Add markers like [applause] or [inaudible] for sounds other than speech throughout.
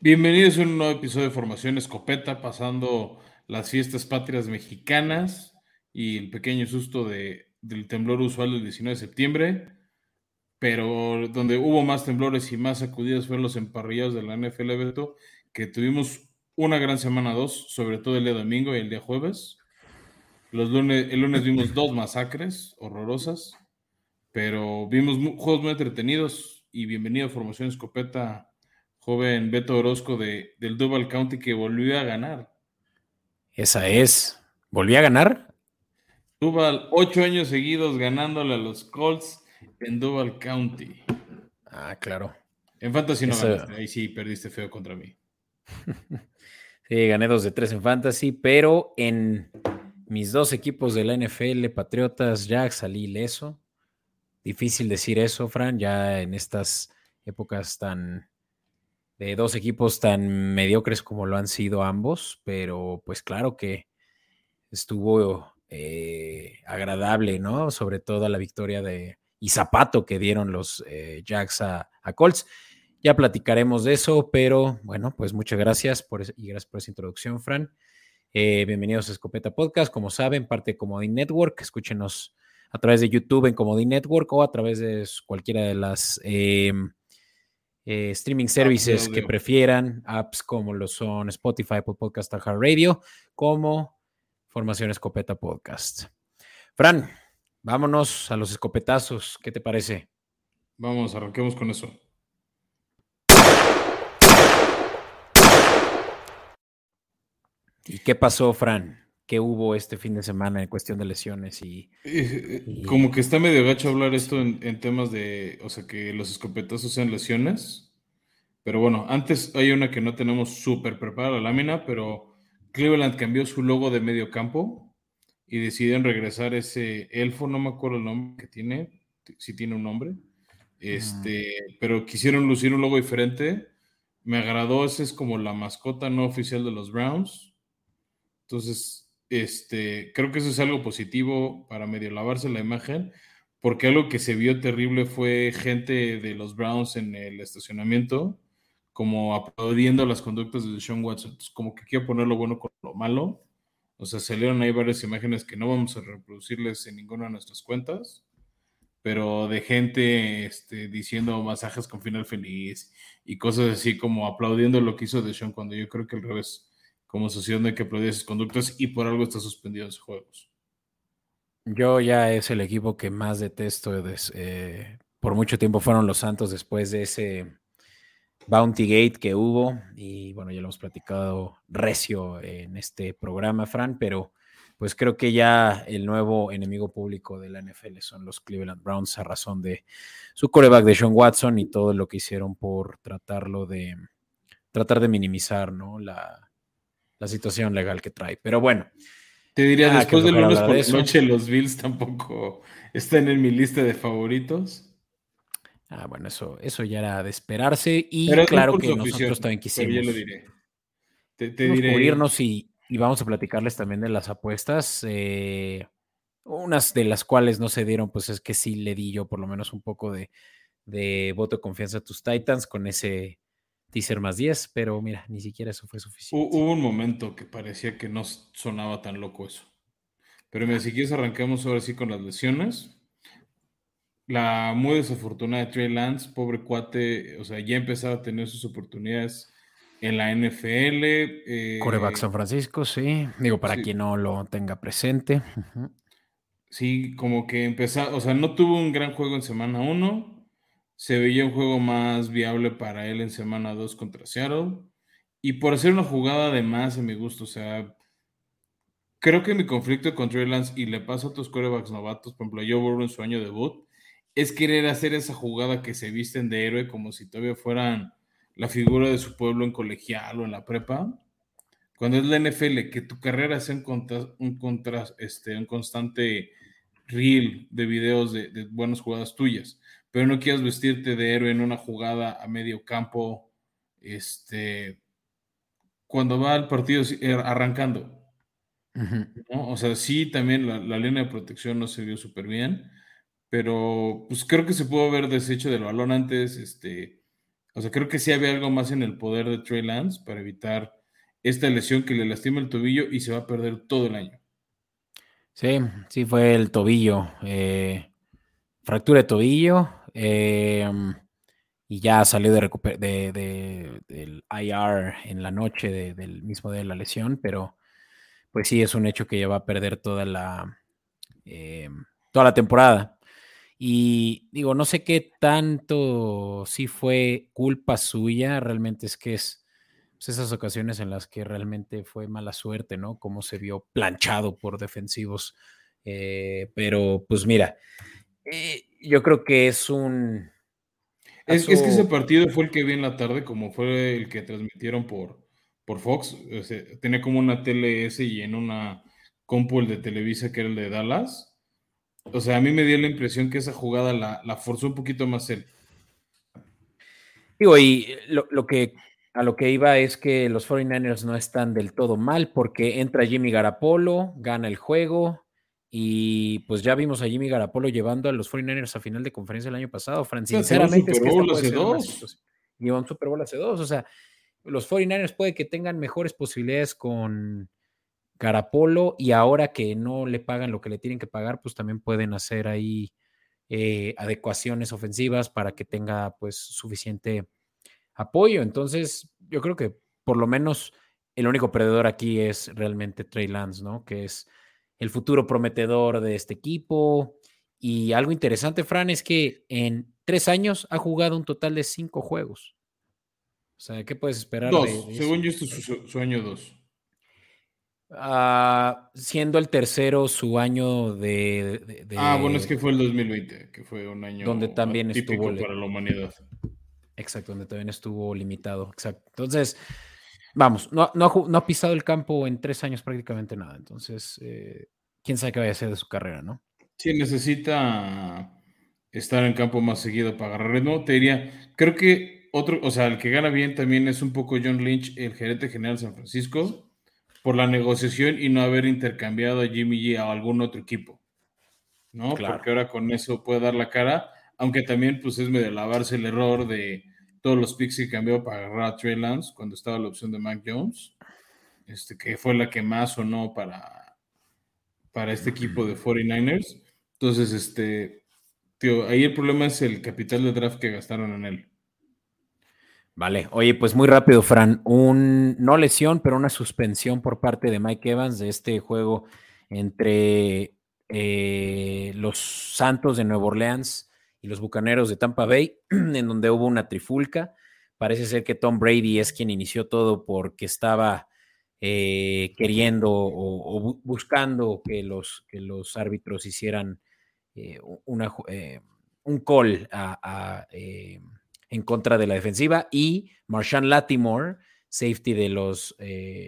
Bienvenidos a un nuevo episodio de Formación Escopeta, pasando las fiestas patrias mexicanas y el pequeño susto de, del temblor usual del 19 de septiembre, pero donde hubo más temblores y más sacudidas fueron los emparrillados de la NFL, Beto, que tuvimos una gran semana dos, sobre todo el día domingo y el día jueves. Los lunes, el lunes vimos dos masacres horrorosas, pero vimos juegos muy entretenidos y bienvenido a Formación Escopeta joven Beto Orozco de, del Duval County que volvió a ganar. Esa es. ¿Volvió a ganar? Duval, ocho años seguidos ganándole a los Colts en Duval County. Ah, claro. En Fantasy no ganaste, ahí sí perdiste feo contra mí. [laughs] sí, gané dos de tres en Fantasy, pero en mis dos equipos de la NFL, Patriotas, Jack, salí ileso. Difícil decir eso, Fran, ya en estas épocas tan de dos equipos tan mediocres como lo han sido ambos, pero pues claro que estuvo eh, agradable, ¿no? Sobre todo la victoria de y zapato que dieron los eh, Jacks a, Colts. Ya platicaremos de eso, pero bueno, pues muchas gracias por, y gracias por esa introducción, Fran. Eh, bienvenidos a Escopeta Podcast, como saben, parte de Comodín Network. Escúchenos a través de YouTube en Comodín Network o a través de cualquiera de las em, eh, streaming services que prefieran, apps como lo son Spotify, Apple Podcast, Radio, como Formación Escopeta Podcast. Fran, vámonos a los escopetazos. ¿Qué te parece? Vamos, arranquemos con eso. ¿Y qué pasó, Fran? ¿Qué hubo este fin de semana en cuestión de lesiones? Y, eh, eh, Como que está medio gacho hablar esto en, en, temas de, o sea, que los escopetazos sean lesiones. Pero bueno, antes hay una que no tenemos súper preparada la lámina, pero Cleveland cambió su logo de medio campo y decidieron regresar ese elfo, no me acuerdo el nombre que tiene, si tiene un nombre, este, pero quisieron lucir un logo diferente. Me agradó, ese es como la mascota no oficial de los Browns. Entonces, este, creo que eso es algo positivo para medio lavarse la imagen, porque algo que se vio terrible fue gente de los Browns en el estacionamiento como aplaudiendo las conductas de Sean Watson. Como que quiero poner lo bueno con lo malo. O sea, salieron ahí varias imágenes que no vamos a reproducirles en ninguna de nuestras cuentas, pero de gente este, diciendo masajes con final feliz y cosas así como aplaudiendo lo que hizo de Sean cuando yo creo que al revés, como sociedad que aplaudir esas conductas y por algo está suspendido en sus juegos. Yo ya es el equipo que más detesto. Eh, por mucho tiempo fueron los Santos después de ese Bounty Gate que hubo, y bueno, ya lo hemos platicado recio en este programa, Fran, pero pues creo que ya el nuevo enemigo público de la NFL son los Cleveland Browns a razón de su coreback de Sean Watson y todo lo que hicieron por tratarlo de tratar de minimizar ¿no? la, la situación legal que trae. Pero bueno. Te diría, después del lunes por la noche, los Bills tampoco están en mi lista de favoritos. Ah, bueno, eso, eso ya era de esperarse y claro que nosotros también quisimos. Ya lo diré. Te, diré. cubrirnos y, vamos a platicarles también de las apuestas. Eh, unas de las cuales no se dieron, pues es que sí le di yo por lo menos un poco de, de voto de confianza a tus Titans con ese teaser más 10, pero mira, ni siquiera eso fue suficiente. Hubo un momento que parecía que no sonaba tan loco eso. Pero mira, si quieres arrancamos ahora sí con las lesiones la muy desafortunada de Trey Lance, pobre cuate, o sea, ya empezaba a tener sus oportunidades en la NFL. Eh, Coreback San Francisco, sí. Digo, para quien no lo tenga presente. Sí, como que empezó, o sea, no tuvo un gran juego en semana 1. Se veía un juego más viable para él en semana 2 contra Seattle. Y por hacer una jugada de más en mi gusto, o sea, creo que mi conflicto con Trey Lance y le pasa a otros corebacks novatos, por ejemplo, yo Burrow en su año debut, es querer hacer esa jugada que se visten de héroe como si todavía fueran la figura de su pueblo en colegial o en la prepa. Cuando es la NFL, que tu carrera sea un, este, un constante reel de videos de, buenas jugadas tuyas, pero no quieras vestirte de héroe en una jugada a medio campo, este, cuando va el partido eh, arrancando. O sea, sí, también la, la, línea de protección no se vio súper bien, pero pues creo que se pudo haber deshecho del balón antes, este, O sea, creo que sí había algo más en el poder de Trey Lance para evitar esta lesión que le lastima el tobillo y se va a perder todo el año. Sí, sí fue el tobillo. Eh, fractura de tobillo. Eh, y ya salió de, de, del IR en la noche del mismo de la lesión, pero pues sí es un hecho que ya va a perder toda la, eh, toda la temporada. Y digo, no sé qué tanto sí fue culpa suya, realmente es que es pues, esas ocasiones en las que realmente fue mala suerte, ¿no? Cómo se vio planchado por defensivos. Eh, pero pues mira, eh, yo creo que es un es, que ese partido fue el que vi en la tarde, como fue el que transmitieron por, por Fox. tenía como una ese y en una compu el de Televisa, que era el de Dallas. O sea, a mí me dio la impresión que esa jugada la, forzó un poquito más él. Digo, y lo, que a lo que iba es que los 49ers no están del todo mal porque entra Jimmy Garapolo, gana el juego, y pues ya vimos a Jimmy Garapolo llevando a los 49ers a final de conferencia el año pasado. Fran, sinceramente es que esta puede ser una Lleva un Super Bowl hace dos. O sea, los 49ers puede que tengan mejores posibilidades con Garapolo y ahora que no le pagan lo que le tienen que pagar, pues también pueden hacer ahí eh, adecuaciones ofensivas para que tenga pues suficiente apoyo. Entonces, yo creo que por lo menos el único perdedor aquí es realmente Trey Lance, ¿no? Que es el futuro prometedor de este equipo. Y algo interesante, Fran, es que en tres años ha jugado un total de cinco juegos. O sea, ¿qué puedes esperar? Dos, según yo, este es su, año dos. Ah, siendo el tercero su año de, Ah, bueno, es que fue el 2020, que fue un año donde también estuvo para la humanidad. Exacto, donde también estuvo limitado. Exacto. Entonces, vamos, no, ha, pisado el campo en tres años prácticamente nada. Entonces, eh, quién sabe qué vaya a hacer de su carrera, ¿no? Sí, necesita estar en campo más seguido para agarrar ritmo. Te diría, creo que otro, o sea, el que gana bien también es un poco John Lynch, el gerente general de San Francisco, por la negociación y no haber intercambiado a Jimmy G a algún otro equipo. ¿No? Porque ahora con eso puede dar la cara, aunque también pues es medio lavarse el error de todos los picks que cambió para agarrar a Trey Lance cuando estaba la opción de Mac Jones, este, que fue la que más sonó para, para este equipo de 49ers. Entonces, este, tío, ahí el problema es el capital de draft que gastaron en él. Vale, oye, pues muy rápido, Fran, un no lesión, pero una suspensión por parte de Mike Evans de este juego entre eh, los Santos de Nueva Orleans y los Bucaneros de Tampa Bay, [clears throat] en donde hubo una trifulca. Parece ser que Tom Brady es quien inició todo porque estaba eh, queriendo o, buscando que los, que los árbitros hicieran eh, eh, un call en contra de la defensiva y Marshawn Latimore, safety de los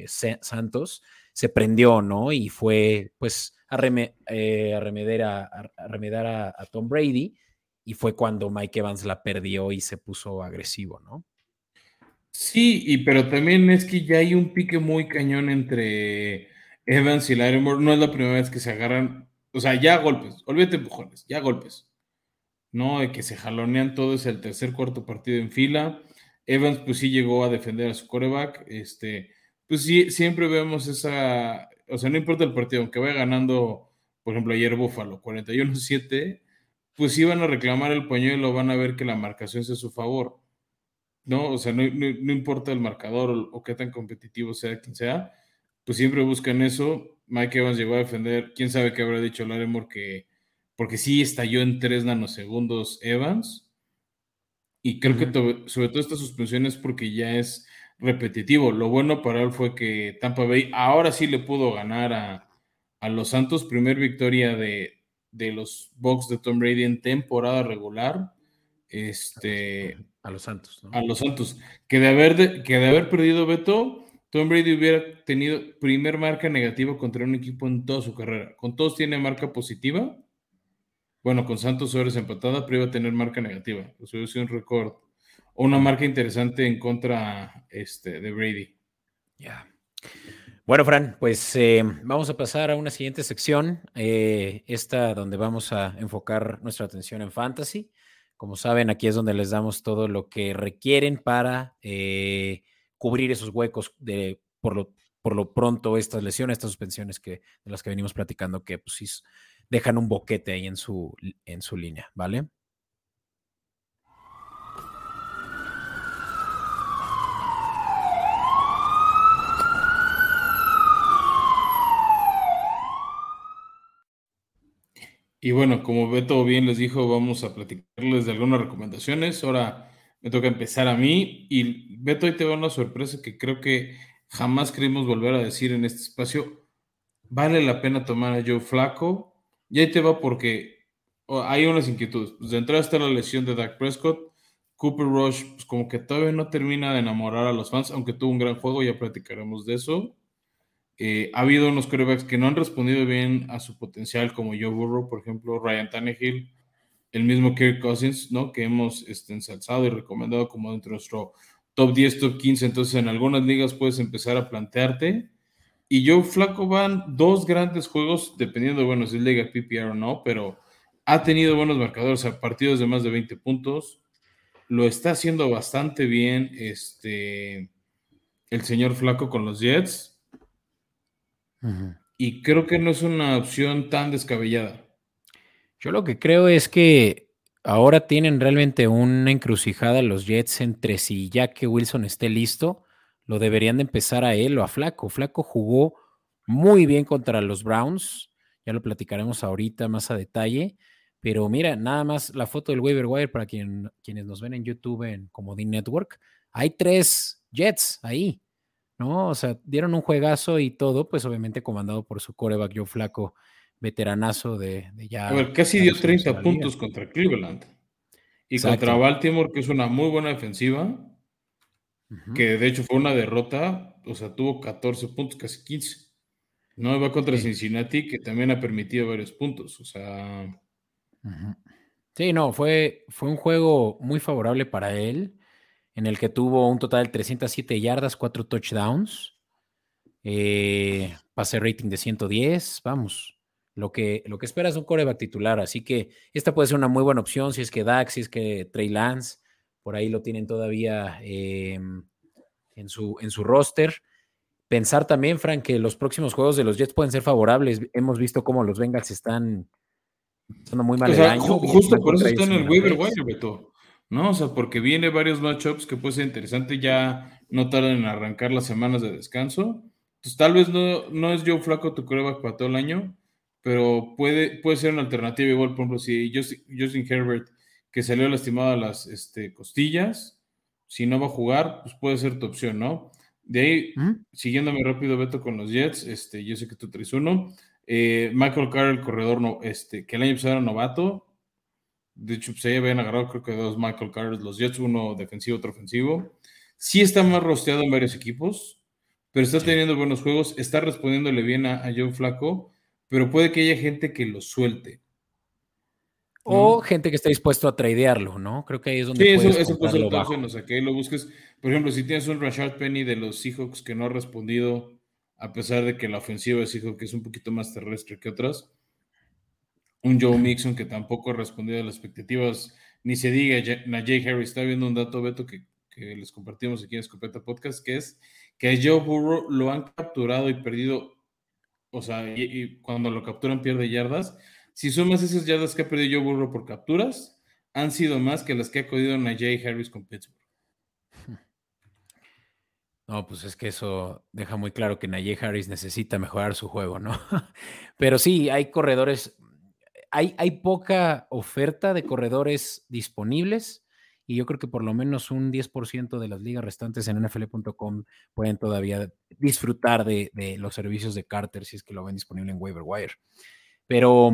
Santos, se prendió, ¿no? Y fue pues a, remedar a, a Tom Brady y fue cuando Mike Evans la perdió y se puso agresivo, ¿no? Sí, y pero también es que ya hay un pique muy cañón entre Evans y Larimore. No es la primera vez que se agarran, o sea, ya golpes, olvídate empujones, ya golpes. ¿No? De que se jalonean todo, es el tercer, cuarto partido en fila. Evans, pues sí llegó a defender a su coreback. Este, pues sí, siempre vemos esa, o sea, no importa el partido, aunque vaya ganando, por ejemplo, ayer Búfalo, 41-7 pues si van a reclamar el pañuelo, van a ver que la marcación es a su favor. ¿No? O sea, no, importa el marcador o, qué tan competitivo sea quien sea, pues siempre buscan eso. Mike Evans llegó a defender, quién sabe qué habrá dicho Larimore que, porque sí estalló en tres nanosegundos Evans. Y creo que sobre todo esta suspensión es porque ya es repetitivo. Lo bueno para él fue que Tampa Bay ahora sí le pudo ganar a, a los Santos, primer victoria de, de los Bucks de Tom Brady en temporada regular. Este, a los Santos. A los Santos. Que de, haber que de haber perdido Beto, Tom Brady hubiera tenido primer marca negativa contra un equipo en toda su carrera. Con todos tiene marca positiva. Bueno, con Santos sobre empatada, pero iba a tener marca negativa. Pues hubiera sido un récord o una marca interesante en contra este, de Brady. Ya. Bueno, Fran, pues eh, vamos a pasar a una siguiente sección, eh, esta donde vamos a enfocar nuestra atención en fantasy, Como saben, aquí es donde les damos todo lo que requieren para eh, cubrir esos huecos de, por, lo, por lo pronto, estas lesiones, estas suspensiones que, de las que venimos platicando, que pues sí dejan un boquete ahí en su, en su línea, ¿vale? Y bueno, como Beto bien les dijo, vamos a platicarles de algunas recomendaciones. Ahora me toca empezar a mí y Beto, hoy te va una sorpresa que creo que jamás queremos volver a decir en este espacio. Vale la pena tomar a Joe Flaco. Y ahí te va porque hay unas inquietudes. Pues de entrada está la lesión de Dak Prescott. Cooper Rush, pues como que todavía no termina de enamorar a los fans, aunque tuvo un gran juego, ya platicaremos de eso. Eh, ha habido unos quarterbacks que no han respondido bien a su potencial, como Joe Burrow, por ejemplo, Ryan Tannehill, el mismo Kirk Cousins, ¿no? Que hemos este, ensalzado y recomendado como dentro de nuestro top 10, top 15. Entonces, en algunas ligas puedes empezar a plantearte. Y Joe Flaco van dos grandes juegos, dependiendo, bueno, si es liga PPR o no, pero ha tenido buenos marcadores, a partidos de más de 20 puntos. Lo está haciendo bastante bien este, el señor Flaco con los Jets y creo que no es una opción tan descabellada. Yo lo que creo es que ahora tienen realmente una encrucijada los Jets entre si ya que Wilson esté listo, lo deberían de empezar a él o a Flaco. Flaco jugó muy bien contra los Browns, ya lo platicaremos ahorita más a detalle, pero mira, nada más la foto del waiver wire para quien, quienes nos ven en YouTube en Comodín Network, hay tres Jets ahí. ¿No? O sea, dieron un juegazo y todo, pues obviamente comandado por su coreback Joe Flaco, veteranazo de, ya. A ver, casi dio 30 puntos contra Cleveland. Y contra Baltimore, que es una muy buena defensiva, que de hecho fue una derrota, o sea, tuvo 14 puntos, casi 15. No va contra Cincinnati, que también ha permitido varios puntos, o sea. Sí, no, fue, fue un juego muy favorable para él en el que tuvo un total de 307 yardas, 4 touchdowns, eh, pase rating de 110, vamos, lo que, lo que espera es un coreback titular, así que esta puede ser una muy buena opción si es que Dax, si es que Trey Lance, por ahí lo tienen todavía em, en, su, en su roster. Pensar también, Frank, que los próximos juegos de los Jets pueden ser favorables. Hemos visto cómo los Bengals están estando muy mal el Justo por eso están en el waiver wire, Beto. ¿No? O sea, porque viene varios matchups que puede ser interesante, ya no tardan en arrancar las semanas de descanso. Entonces, tal vez no, no es Joe Flaco tu coreback para todo el año, pero puede, puede ser una alternativa. Igual, por ejemplo, si Justin, Herbert, que salió lastimado a las este, costillas, si no va a jugar, pues puede ser tu opción, ¿no? De ahí, siguiéndome rápido, Beto, con los Jets, este, yo sé que tú traes uno. Eh, Michael Carr, el corredor, no, este, que el año pasado era novato, de hecho, se habían agarrado creo que dos Michael Carter, los Jets, uno defensivo, otro ofensivo. Sí está más rosteado en varios equipos, pero está teniendo buenos juegos, está respondiéndole bien a, Joe Flaco, pero puede que haya gente que lo suelte. O gente que esté dispuesto a tradearlo, ¿no? Creo que ahí es donde sí, puedes eso, puede ser o sea, que lo busques. Por ejemplo, si tienes un Rashard Penny de los Seahawks que no ha respondido, a pesar de que la ofensiva de Seahawks es un poquito más terrestre que otras, un Joe Mixon que tampoco ha respondido a las expectativas, ni se diga Najee Harris. Está viendo un dato, Beto, que, les compartimos aquí en Escopeta Podcast, que es que a Joe Burrow lo han capturado y perdido, o sea, y, cuando lo capturan pierde yardas. Si sumas esas yardas que ha perdido Joe Burrow por capturas, han sido más que las que ha cogido Najee Harris con Pittsburgh. No, pues es que eso deja muy claro que Najee Harris necesita mejorar su juego, ¿no? [laughs] Pero sí, hay corredores hay, poca oferta de corredores disponibles y yo creo que por lo menos un 10% de las ligas restantes en nfl.com pueden todavía disfrutar de, los servicios de Carter si es que lo ven disponible en waiver wire. Pero,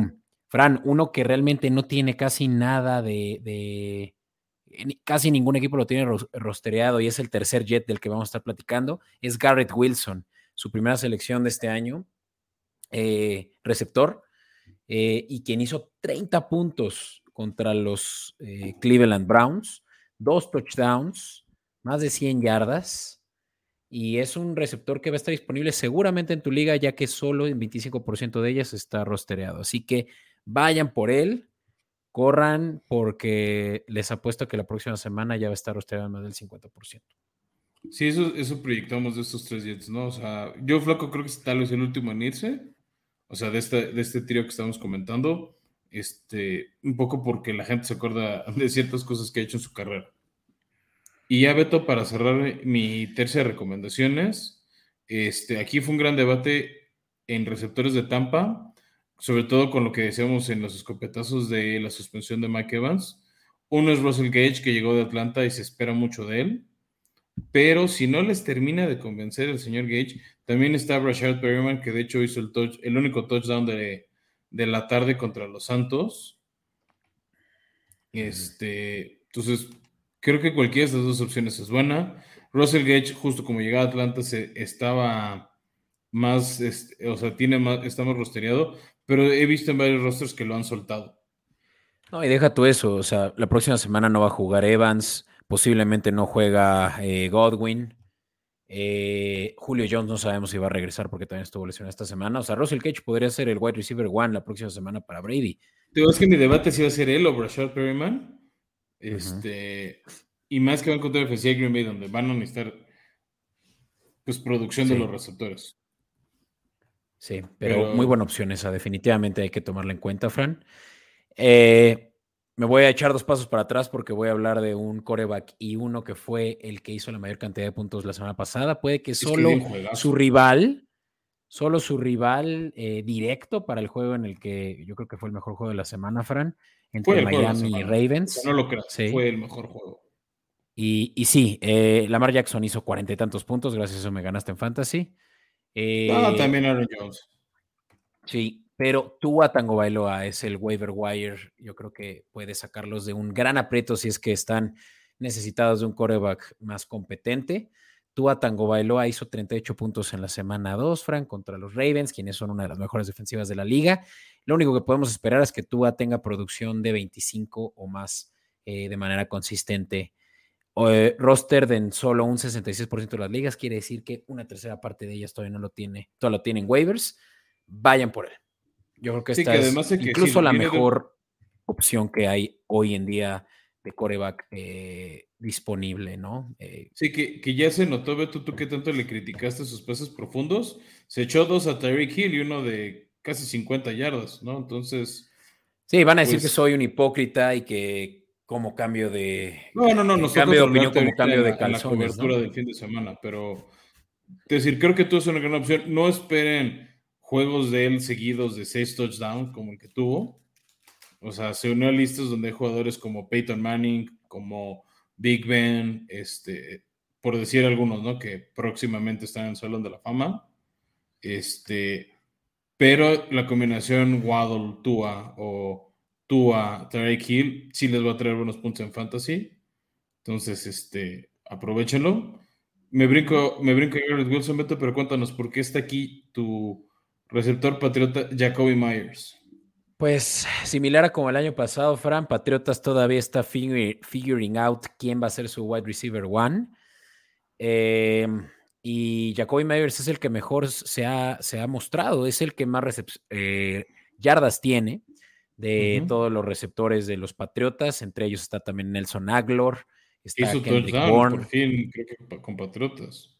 Fran, uno que realmente no tiene casi nada de, casi ningún equipo lo tiene rostereado y es el tercer jet del que vamos a estar platicando, es Garrett Wilson, su primera selección de este año, eh, receptor, eh, y quien hizo 30 puntos contra los eh, Cleveland Browns, dos touchdowns, más de 100 yardas. Y es un receptor que va a estar disponible seguramente en tu liga, ya que solo en 25% de ellas está rostereado. Así que vayan por él. corran porque les apuesto que la próxima semana ya va a estar rosteado más del 50%. Sí, eso, eso proyectamos de estos tres Jets, ¿no? O sea, yo Flaco creo que es tal vez el último en irse, o sea, de este, de este trío que estamos comentando, este, un poco porque la gente se acuerda [laughs] de ciertas cosas que ha hecho en su carrera. Y ya, Beto, para cerrar mi tercera recomendaciones, este, aquí fue un gran debate en receptores de Tampa, sobre todo con lo que decíamos en los escopetazos de la suspensión de Mike Evans. Uno es Russell Gage, que llegó de Atlanta y se espera mucho de él. Pero si no les termina de convencer el señor Gage, también está Rashad Perryman, que de hecho hizo el, touch, el único touchdown de, de la tarde contra los Santos. Este, entonces, creo que cualquiera de estas dos opciones es buena. Russell Gage, justo como llegaba a Atlanta, se estaba más, este, o sea, tiene más, está más rostereado, pero he visto en varios rosters que lo han soltado. No, y deja tú eso, o sea, la próxima semana no va a jugar Evans, posiblemente no juega eh, Godwin. Eh, Julio Jones no sabemos si va a regresar porque también estuvo lesionado esta semana. O sea, Russell Cage podría ser el wide receiver one la próxima semana para Brady. Te es que mi debate si va a ser él o Brashard Perryman. Este, Y más que va a encontrar FCA Green Bay, donde van a necesitar pues, producción de los receptores. Sí, pero, muy buena opción esa. Definitivamente hay que tomarla en cuenta, Fran. Eh, me voy a echar dos pasos para atrás porque voy a hablar de un coreback y uno que fue el que hizo la mayor cantidad de puntos la semana pasada. Puede que solo su rival, solo su rival eh, directo para el juego en el que yo creo que fue el mejor juego de la semana, Fran, entre Miami y Ravens. No lo creo, fue el mejor juego. Y, y sí, eh, Lamar Jackson hizo cuarenta y tantos puntos, gracias a eso me ganaste en Fantasy. ah, también Aaron Jones. Sí, pero Tua Tango Bailoa es el waiver wire. Yo creo que puede sacarlos de un gran aprieto si es que están necesitados de un coreback más competente. Tua Tango Bailoa hizo 38 puntos en la semana 2, Frank, contra los Ravens, quienes son una de las mejores defensivas de la liga. Lo único que podemos esperar es que Tua tenga producción de 25 o más eh, de manera consistente. Eh, roster de solo un 66% de las ligas quiere decir que una tercera parte de ellas todavía no lo tiene, todavía lo tienen waivers. Vayan por él. Yo creo que esta es incluso la mejor opción que hay hoy en día de coreback eh, disponible, ¿no? Eh, sí, que, que, ya se notó, Beto, tú que tanto le criticaste sus pases profundos, se echó dos a Tyreek Hill y uno de casi 50 yardas, ¿no? Entonces... Sí, van a decir que pues soy un hipócrita y que como cambio de... No, no, no, cambio de opinión como cambio de calzones, la cobertura del fin de semana, pero... Es decir, creo que tú es una gran opción. No esperen juegos de él seguidos de seis touchdowns como el que tuvo. O sea, se unió a listas donde hay jugadores como Peyton Manning, como Big Ben, este, por decir algunos, ¿no? Que próximamente están en el Salón de la Fama. Este, pero la combinación Waddle, Tua o Tua, Tarek Hill, sí les va a traer buenos puntos en fantasy. Entonces, este, aprovechenlo. Me brinco, me brinco Garrett Wilson, Beto, pero cuéntanos por qué está aquí tu Receptor Patriota Jacoby Myers. Pues similar a como el año pasado, Fran, Patriotas todavía está figuring out quién va a ser su wide receiver one. Em, y Jacoby Myers es el que mejor se ha, se ha mostrado, es el que más eh, yardas tiene de todos los receptores de los Patriotas, entre ellos está también Nelson Aglor, está Kendrick Bourne. por fin, creo que con Patriotas.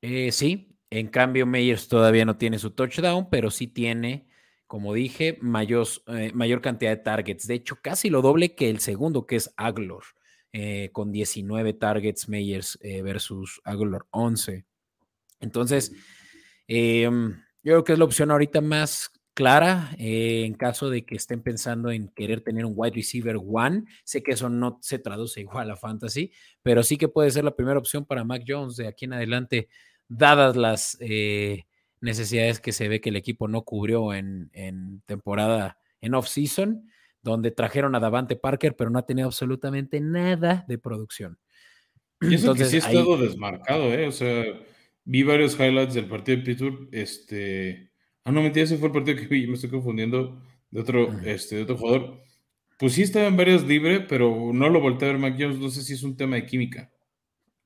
Eh, sí, en cambio, Meyers todavía no tiene su touchdown, pero sí tiene, como dije, mayor, eh, mayor cantidad de targets. De hecho, casi lo doble que el segundo, que es Aglor, eh, con 19 targets Meyers eh, versus Aglor 11. Entonces, em, yo creo que es la opción ahorita más clara en caso de que estén pensando en querer tener un wide receiver one. Sé que eso no se traduce [laughs] igual a fantasy, pero sí que puede ser la primera opción para Mac Jones de aquí en adelante dadas las eh, necesidades que se ve que el equipo no cubrió en, temporada, en off-season, donde trajeron a Davante Parker, pero no ha tenido absolutamente nada de producción. [clears throat] Y eso Entonces, que sí ha estado desmarcado, ¿eh? O sea, vi varios highlights del partido de Pittsburgh. Este. Ah, no, mentira, ese fue el partido que vi, me estoy confundiendo de otro, este, de otro jugador. Pues sí estaba en varias libre, pero no lo volteé a ver Mac no sé si es un tema de química.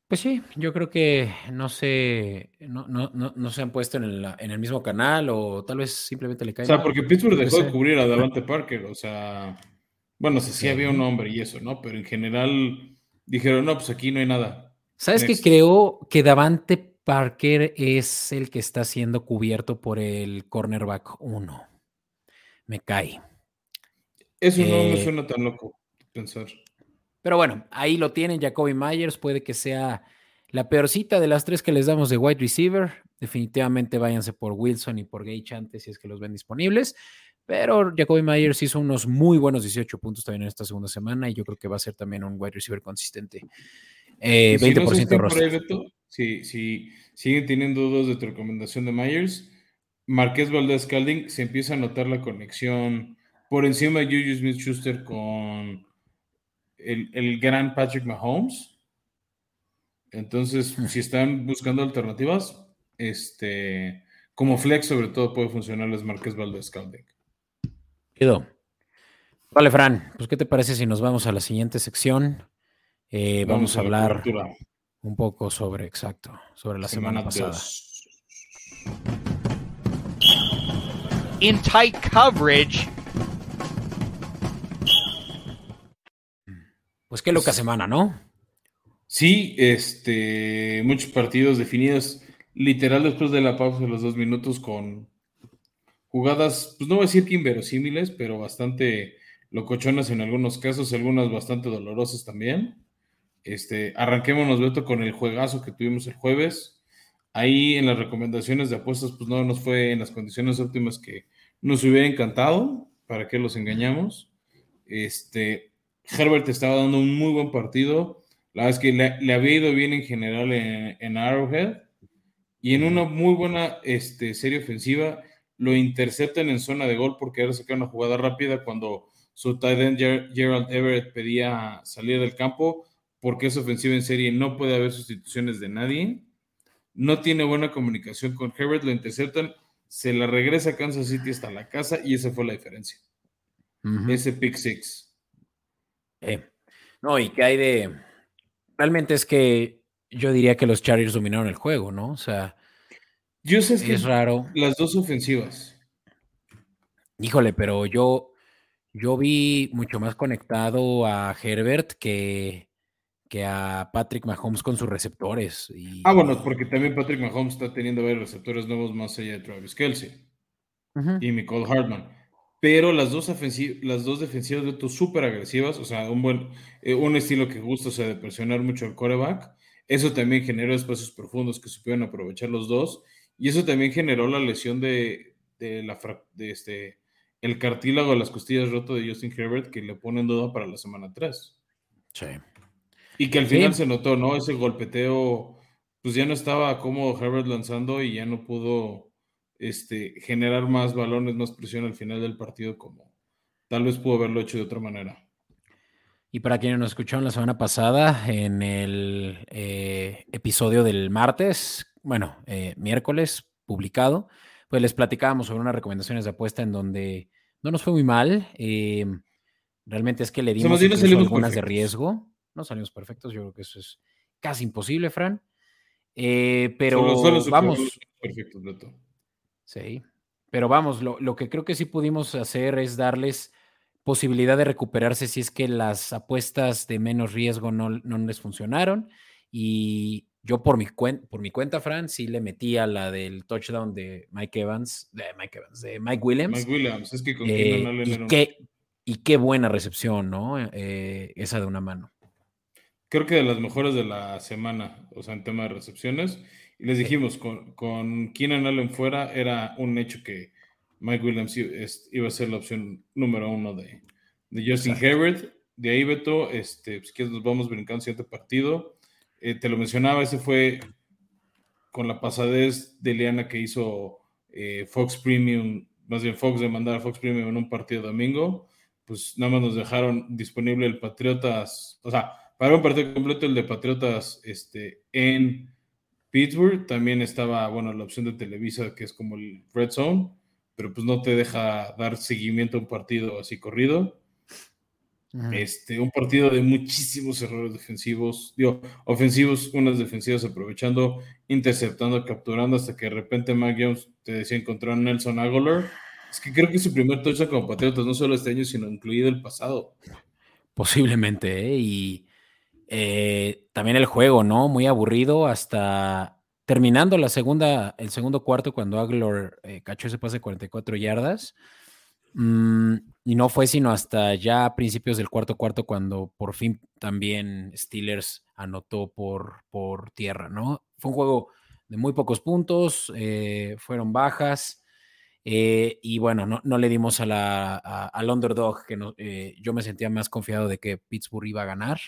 Pues sí, yo creo que no se, no, no, no, se han puesto en el, en el, mismo canal o tal vez simplemente le cae. O sea, porque Pittsburgh dejó de cubrir a Davante Parker, o sea. Bueno, sí, sí había un nombre y eso, ¿no? Pero en general dijeron, no, pues aquí no hay nada. ¿Sabes qué creo que Davante Parker es el que está siendo cubierto por el cornerback 1? Me cae. Eso no me eh, suena tan loco pensar. Pero bueno, ahí lo tienen, Jacoby Myers, puede que sea la peorcita de las tres que les damos de wide receiver. Definitivamente váyanse por Wilson y por Gage antes si es que los ven disponibles. Pero Jacoby Myers hizo unos muy buenos 18 puntos también en esta segunda semana y yo creo que va a ser también un wide receiver consistente. 20% si si, siguen teniendo dudas de tu recomendación de Myers, Marqués Valdez Calding se empieza a notar la conexión por encima de Juju Smith Schuster con el, el gran Patrick Mahomes. Entonces, si están buscando alternativas, este, como flex sobre todo puede funcionarles Marqués Valdez Calding. Quedó. Vale, Fran, pues ¿qué te parece si nos vamos a la siguiente sección? Eh, vamos, a, hablar un poco sobre, exacto, sobre la semana, pasada. In tight coverage. Pues qué loca semana, ¿no? Sí, este, muchos partidos definidos literal después de la pausa de los dos minutos con jugadas, pues no voy a decir que inverosímiles, pero bastante locochonas en algunos casos, algunas bastante dolorosas también. Este, arranquémonos, Beto, con el juegazo que tuvimos el jueves. Ahí en las recomendaciones de apuestas, pues no nos fue en las condiciones óptimas que nos hubiera encantado. ¿Para qué los engañamos? Este, Herbert estaba dando un muy buen partido. La verdad es que le, había ido bien en general en, Arrowhead. Y en una muy buena este, serie ofensiva lo interceptan en zona de gol porque era sacar una jugada rápida cuando su tight end Gerald Everett pedía salir del campo porque es ofensiva en serie no puede haber sustituciones de nadie. No tiene buena comunicación con Herbert, lo interceptan, se la regresa a Kansas City hasta la casa y esa fue la diferencia. Ese pick six. Eh, no, y que hay de. Realmente es que yo diría que los Chargers dominaron el juego, ¿no? O sea, yo sé que es raro. Las dos ofensivas. Híjole, pero yo, yo vi mucho más conectado a Herbert que, que a Patrick Mahomes con sus receptores. ah, bueno, porque también Patrick Mahomes está teniendo varios receptores nuevos más allá de Travis Kelsey y Nicole Hartman. Pero las dos, las dos defensivas de súper agresivas, o sea, un buen eh, un estilo que gusta, o sea, de presionar mucho al coreback. Eso también generó espacios profundos que supieron aprovechar los dos. Y eso también generó la lesión de, la, de este, el cartílago de las costillas roto de Justin Herbert que le pone en duda para la semana 3. Sí. Y que al final se notó, ¿no? Ese golpeteo, pues ya no estaba cómodo Herbert lanzando y ya no pudo este, generar más balones, más presión al final del partido como tal vez pudo haberlo hecho de otra manera. Y para quienes nos escucharon la semana pasada, en el eh, episodio del martes, bueno, eh, miércoles publicado, pues les platicábamos sobre unas recomendaciones de apuesta en donde no nos fue muy mal. Eh, realmente es que le dimos algunas de riesgo. No salimos perfectos, yo creo que eso es casi imposible, Fran. Eh, pero vamos. Perfectos, Sí, pero vamos, lo, que creo que sí pudimos hacer es darles posibilidad de recuperarse si es que las apuestas de menos riesgo no, no les funcionaron. Y yo por mi, por mi cuenta, Fran, sí le metí a la del touchdown de Mike Evans, de Mike Evans, de Mike Williams. Mike Williams, es que con eh, y, qué, y qué buena recepción, ¿no? Eh, esa de una mano. Creo que de las mejores de la semana, o sea, en tema de recepciones. Y les dijimos, con, con Keenan Allen fuera, era un hecho que Mike Williams iba a ser la opción número uno de, de Justin Herbert. De ahí, Beto, este, pues, que nos vamos brincando siguiente partido. Eh, te lo mencionaba, ese fue con la pasadez de Liana que hizo eh, Fox Premium, más bien Fox de mandar a Fox Premium en un partido domingo, pues nada más nos dejaron disponible el Patriotas, o sea, para un partido completo el de Patriotas este, en Pittsburgh, también estaba, bueno, la opción de Televisa que es como el Red Zone, pero pues no te deja dar seguimiento a un partido así corrido. Este, un partido de muchísimos errores defensivos, digo, ofensivos, unas defensivas aprovechando, interceptando, capturando, hasta que de repente Mac Jones te decía encontró a Nelson Aguilar, Es que creo que es su primer touchdown como Patriotas, no solo este año, sino incluido el pasado. Posiblemente, ¿eh? y eh, también el juego, ¿no? Muy aburrido hasta terminando la segunda, el segundo cuarto cuando Aguilar eh, cachó ese pase de 44 yardas. Mm, y no fue sino hasta ya principios del cuarto cuarto cuando por fin también Steelers anotó por, por tierra, ¿no? Fue un juego de muy pocos puntos, eh, fueron bajas. Eh, y bueno, no, le dimos a la, al underdog, que no, yo me sentía más confiado de que Pittsburgh iba a ganar.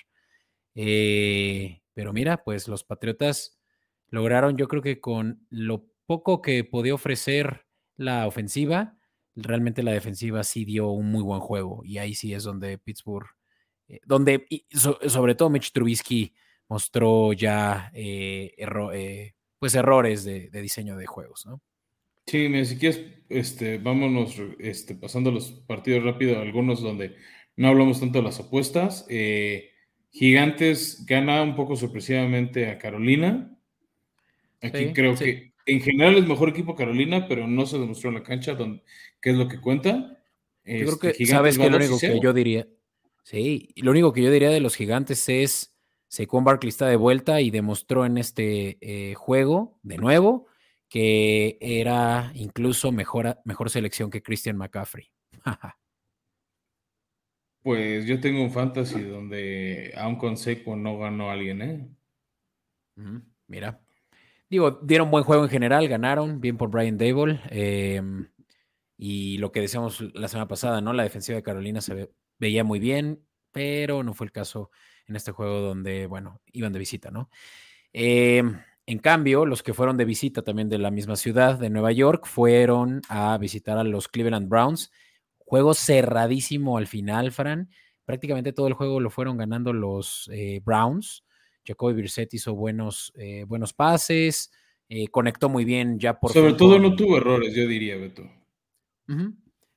Pero mira, pues los Patriotas lograron, yo creo que con lo poco que podía ofrecer la ofensiva, realmente la defensiva sí dio un muy buen juego. Y ahí sí es donde Pittsburgh, donde sobre todo Mitch Trubisky mostró ya pues errores de, diseño de juegos, ¿no? Sí, si quieres, este, vámonos este, pasando los partidos rápido, algunos donde no hablamos tanto de las apuestas. Eh, Gigantes gana un poco sorpresivamente a Carolina. Aquí creo que en general es mejor equipo Carolina, pero no se demostró en la cancha, donde, que es lo que cuenta. Yo creo que este, sabes que lo único que yo diría, sí, lo único que yo diría de los Gigantes es Saquon Barkley está de vuelta y demostró en este eh, juego de nuevo que era incluso mejor, mejor selección que Christian McCaffrey. [laughs] pues yo tengo un fantasy donde aún con Seco no ganó alguien, ¿eh? mira. Digo, dieron buen juego en general, ganaron, bien por Brian Dable. Em, y lo que decíamos la semana pasada, ¿no? La defensiva de Carolina se veía muy bien, pero no fue el caso en este juego donde, bueno, iban de visita, ¿no? Eh, en cambio, los que fueron de visita también de la misma ciudad de Nueva York fueron a visitar a los Cleveland Browns. Juego cerradísimo al final, Fran. Prácticamente todo el juego lo fueron ganando los eh, Browns. Jacoby Brissett hizo buenos, eh, buenos pases, eh, conectó muy bien ya por... Sobre todo no tuvo errores, yo diría, Beto.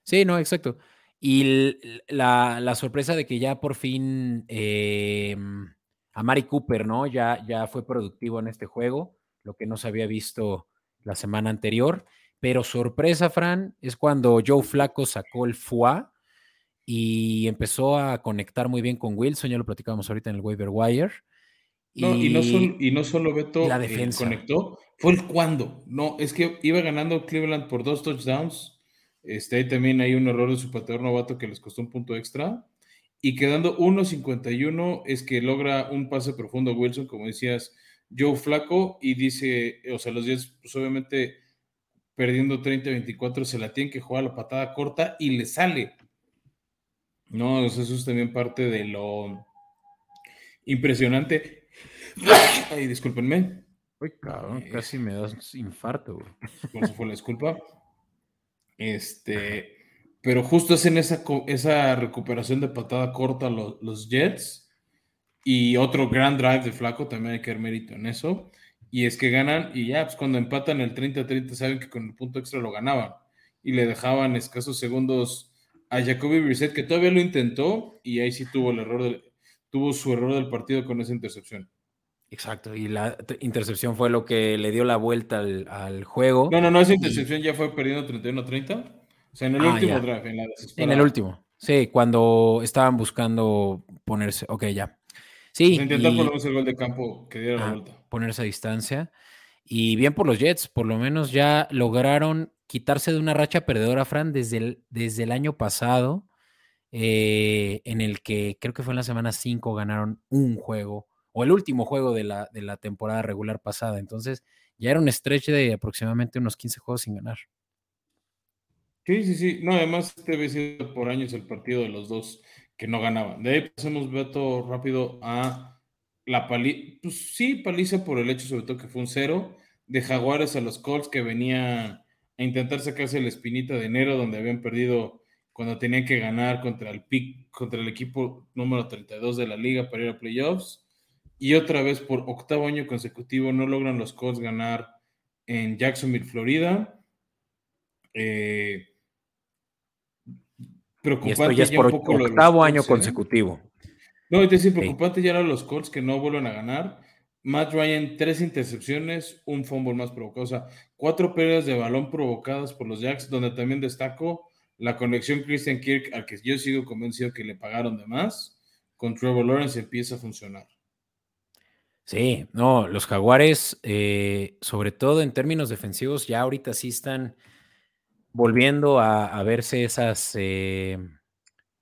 Sí, no, exacto. Y la, sorpresa de que ya por fin a Mari Cooper, ¿no? Ya, ya fue productivo en este juego, lo que no se había visto la semana anterior. Pero sorpresa, Fran, es cuando Joe Flaco sacó el FUA y empezó a conectar muy bien con Wilson, ya lo platicábamos ahorita en el waiver wire. Y, no, y, no, solo, y no solo Beto la eh, defensa. conectó, fue el cuando. No, es que iba ganando Cleveland por dos touchdowns. Este, ahí también hay un error de su pateador novato que les costó un punto extra y quedando 1.51 es que logra un pase profundo Wilson, como decías, Joe Flaco, y dice, o sea, los 10, pues obviamente perdiendo 30-24, se la tienen que jugar la patada corta y le sale. No, eso es también parte de lo impresionante. [coughs] Ay, discúlpenme. Uy, cabrón, eh, casi me das infarto, güey. ¿Cómo se fue la disculpa? Este pero justo hacen esa, esa recuperación de patada corta los, Jets y otro gran drive de Flaco, también hay que dar mérito en eso. Y es que ganan y ya, pues cuando empatan el 30-30 saben que con el punto extra lo ganaban y le dejaban escasos segundos a Jacoby Brissett que todavía lo intentó y ahí sí tuvo el error tuvo su error del partido con esa intercepción. Exacto, y la intercepción fue lo que le dio la vuelta al, juego. No, no, no, esa intercepción ya fue perdiendo 31-30 en el ah, último draft, en la En el último, sí, cuando estaban buscando ponerse, ok, ya. Sí. Se intentó por lo menos el gol de campo que diera la ah, vuelta. Ponerse a distancia. Y bien por los Jets, por lo menos ya lograron quitarse de una racha perdedora, Fran, desde el, desde el año pasado, eh, en el que creo que fue en la semana 5 ganaron un juego, o el último juego de la, de la temporada regular pasada. Entonces, ya era un stretch de aproximadamente unos 15 juegos sin ganar. Sí, sí, sí. No, además este había sido por años el partido de los dos que no ganaban. De ahí pasemos, Beto, rápido a la paliza. Pues sí, paliza por el hecho, sobre todo que fue un cero, de Jaguares a los Colts que venía a intentar sacarse la espinita de enero, donde habían perdido cuando tenían que ganar contra el pick, contra el equipo número 32 de la liga para ir a playoffs. Y otra vez por octavo año consecutivo no logran los Colts ganar en Jacksonville, Florida. Eh, Preocupante y esto ya es por octavo año ¿eh? consecutivo. No, es decir, preocupante ya eran los Colts que no vuelven a ganar. Matt Ryan, tres intercepciones, un fumble más provocado. O sea, cuatro pérdidas de balón provocadas por los Jacks, donde también destaco la conexión Christian Kirk, al que yo sigo convencido que le pagaron de más, con Trevor Lawrence empieza a funcionar. Sí, no, los Jaguares, eh, sobre todo en términos defensivos, ya ahorita sí están volviendo a, verse esas, eh,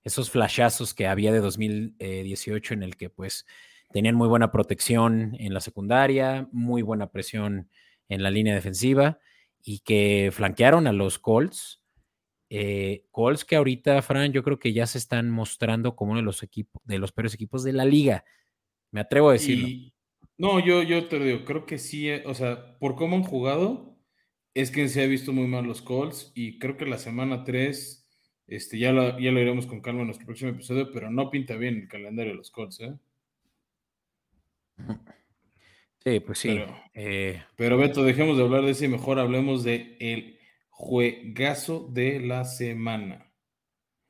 esos flashazos que había de 2018 en el que pues tenían muy buena protección en la secundaria, muy buena presión en la línea defensiva y que flanquearon a los Colts. Eh, Colts que ahorita, Fran, yo creo que ya se están mostrando como uno de los equipos, de los peores equipos de la liga. Me atrevo a decirlo. no, yo, yo te digo, creo que sí, eh, o sea, por cómo han jugado, es que se ha visto muy mal los Colts y creo que la semana 3, este, ya, lo, ya lo iremos con calma en nuestro próximo episodio, pero no pinta bien el calendario de los Colts, ¿eh? [laughs] Sí, pues sí. Pero, eh, pero, Beto, dejemos de hablar de ese, mejor hablemos de el juegazo de la semana.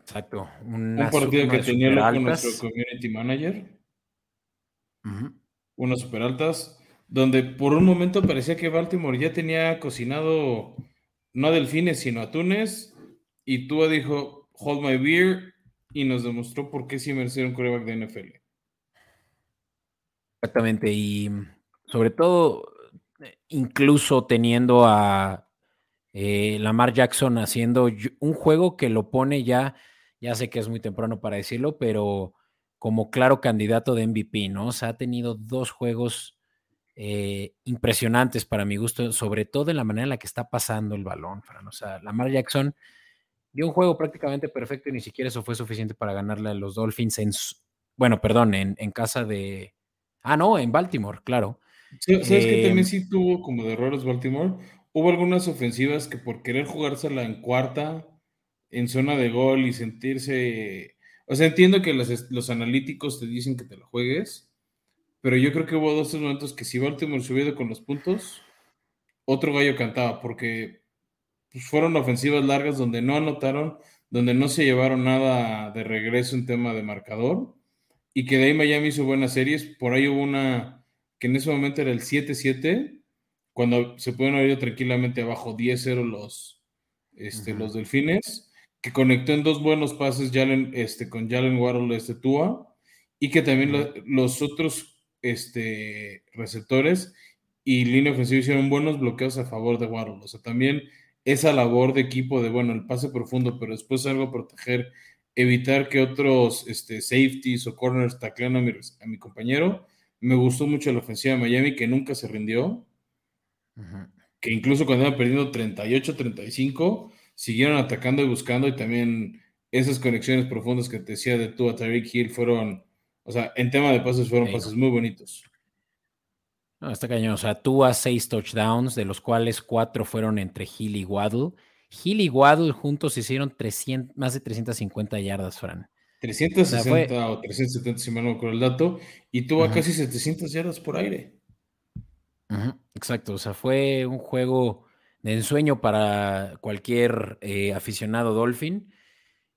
Exacto. un partido que tenía con nuestro community manager. Unas super altas, donde por un momento parecía que Baltimore ya tenía cocinado no delfines, sino atunes. Y Tua dijo, hold my beer, y nos demostró por qué sí merecía un coreback de NFL. Exactamente, y sobre todo, incluso teniendo a eh, Lamar Jackson haciendo un juego que lo pone ya, ya sé que es muy temprano para decirlo, pero como claro candidato de MVP, ¿no? O sea, ha tenido dos juegos eh, impresionantes para mi gusto, sobre todo en la manera en la que está pasando el balón, Fran. O sea, Lamar Jackson dio un juego prácticamente perfecto y ni siquiera eso fue suficiente para ganarle a los Dolphins en, bueno, perdón, en casa de, Ah, no, en Baltimore, claro. ¿Sabes que también em, sí tuvo como de errores Baltimore? Hubo algunas ofensivas que por querer jugársela en cuarta, en zona de gol y sentirse... O sea, entiendo que los, analíticos te dicen que te la juegues, pero yo creo que hubo dos momentos que si Baltimore hubiera con los puntos, otro gallo cantaba, porque pues, fueron ofensivas largas donde no anotaron, donde no se llevaron nada de regreso en tema de marcador y que de ahí Miami hizo buenas series. Por ahí hubo una que en ese momento era el 7-7, cuando se pueden haber ido tranquilamente abajo 10-0 los, este, los Delfines, que conectó en dos buenos pases Jalen, este, con Jalen Waddle este Tua, y que también los otros este, receptores y línea ofensiva hicieron buenos bloqueos a favor de Waddle. O sea, también esa labor de equipo de, bueno, el pase profundo, pero después algo proteger evitar que otros este, safeties o corners taclean a mi, a mi compañero. Me gustó mucho la ofensiva de Miami, que nunca se rindió. Que incluso cuando iban perdiendo 38-35, siguieron atacando y buscando. Y también esas conexiones profundas que te decía de tú a Tyreek Hill fueron, o sea, en tema de pases, fueron pases muy bonitos. No, está cañón. O sea, tú a seis touchdowns, de los cuales cuatro fueron entre Hill y Waddle. Hill y Waddle juntos hicieron 300, más de 350 yardas, Fran. 360 o, 370, si mal no recuerdo el dato, y tuvo casi 700 yardas por aire. Exacto, o sea, fue un juego de ensueño para cualquier eh, aficionado Dolphin.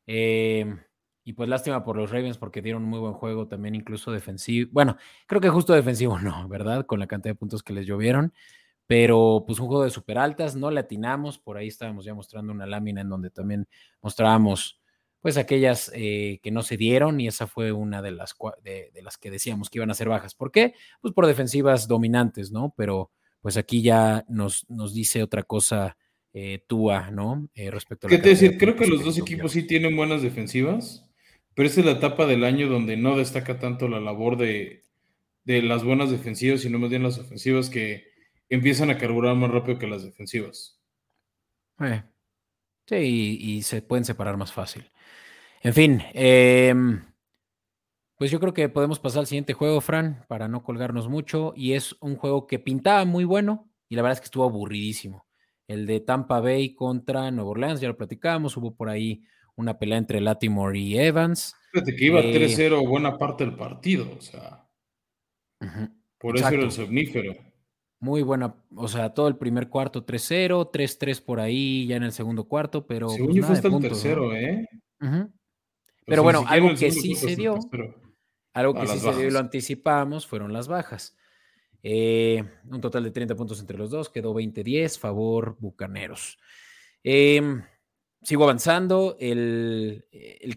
Eh, y pues lástima por los Ravens porque dieron un muy buen juego también, incluso defensivo. Bueno, creo que justo defensivo [laughs] no, ¿verdad? Con la cantidad de puntos que les llovieron pero pues un juego de super altas, no le atinamos, por ahí estábamos ya mostrando una lámina en donde también mostrábamos pues aquellas eh, que no se dieron y esa fue una de las, de, las que decíamos que iban a ser bajas. ¿Por qué? Pues por defensivas dominantes, ¿no? Pero pues aquí ya nos, nos dice otra cosa eh, Tua, ¿no? Eh, respecto a... ¿Qué te decir? Creo que los dos equipos sí tienen buenas defensivas, pero es la etapa del año donde no destaca tanto la labor de, de las buenas defensivas, sino más bien las ofensivas que empiezan a carburar más rápido que las defensivas. Eh, sí, y, se pueden separar más fácil. En fin, em, pues yo creo que podemos pasar al siguiente juego, Fran, para no colgarnos mucho. Y es un juego que pintaba muy bueno y la verdad es que estuvo aburridísimo. El de Tampa Bay contra Nueva Orleans, ya lo platicábamos, hubo por ahí una pelea entre Latimore y Evans. Fíjate que iba 3-0 eh, buena parte del partido, o sea. por eso era el somnífero. Muy buena, o sea, todo el primer cuarto 3-0, 3-3 por ahí ya en el segundo cuarto, pero. Según pues, fue hasta el tercero, ¿eh? Pero bueno, algo que sí se dio, algo que sí se dio y lo anticipamos fueron las bajas. Eh, un total de 30 puntos entre los dos, quedó 20-10, favor Bucaneros. Em, sigo avanzando, el,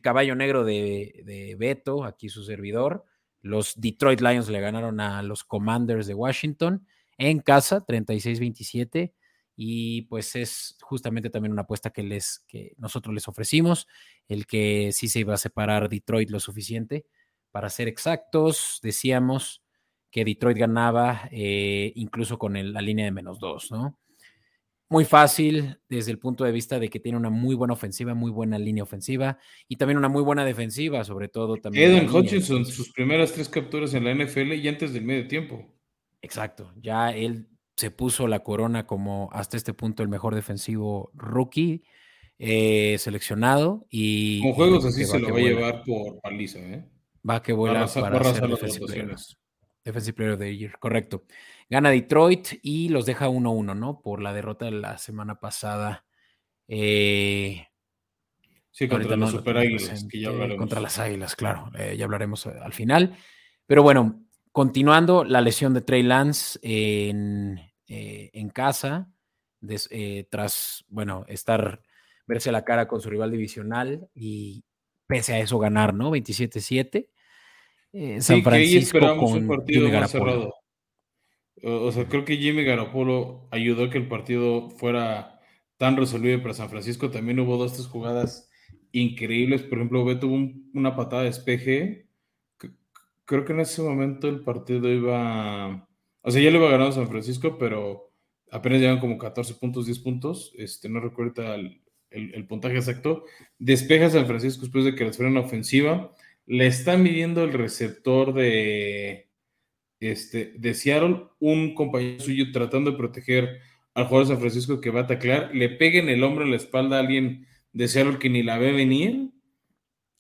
caballo negro de, de, Beto, aquí su servidor, los Detroit Lions le ganaron a los Commanders de Washington en casa, 36-27 y pues es justamente también una apuesta que les que nosotros les ofrecimos, el que sí se iba a separar Detroit lo suficiente para ser exactos, decíamos que Detroit ganaba eh, incluso con la línea de menos dos, ¿no? Muy fácil desde el punto de vista de que tiene una muy buena ofensiva, muy buena línea ofensiva y también una muy buena defensiva, sobre todo también. Eden Hutchinson, sus primeras tres capturas en la NFL y antes del medio tiempo. Exacto, ya él se puso la corona como hasta este punto el mejor defensivo rookie eh, seleccionado. Y, Con juegos así se lo va a llevar por paliza, ¿eh? Va que vuela para hacer defensive player, defensive player of the Year, correcto. Gana Detroit y los deja 1-1, ¿no? Por la derrota de la semana pasada. Eh, sí, contra los Super Águilas, que ya hablaremos. Contra las Águilas, claro, eh, ya hablaremos al final. Pero bueno, Continuando, la lesión de Trey Lance en, eh, en casa, eh, tras, bueno, estar, verse la cara con su rival divisional y pese a eso ganar, ¿no? 27-7. Eh, San Francisco con un partido más cerrado. O sea, creo que Jimmy Garoppolo ayudó a que el partido fuera tan resolvido para San Francisco. También hubo dos, tres jugadas increíbles. Por ejemplo, Beto tuvo una patada de espeje creo que en ese momento el partido iba, o sea, ya le iba ganando San Francisco, pero apenas llegan como 14 puntos, 10 puntos, este, no recuerdo el, el, puntaje exacto, despeja San Francisco después de que les fuera una ofensiva, le está midiendo el receptor de, este, de Seattle, un compañero suyo tratando de proteger al jugador de San Francisco que va a taclear, le pega en el hombro, en la espalda a alguien de Seattle que ni la ve venir,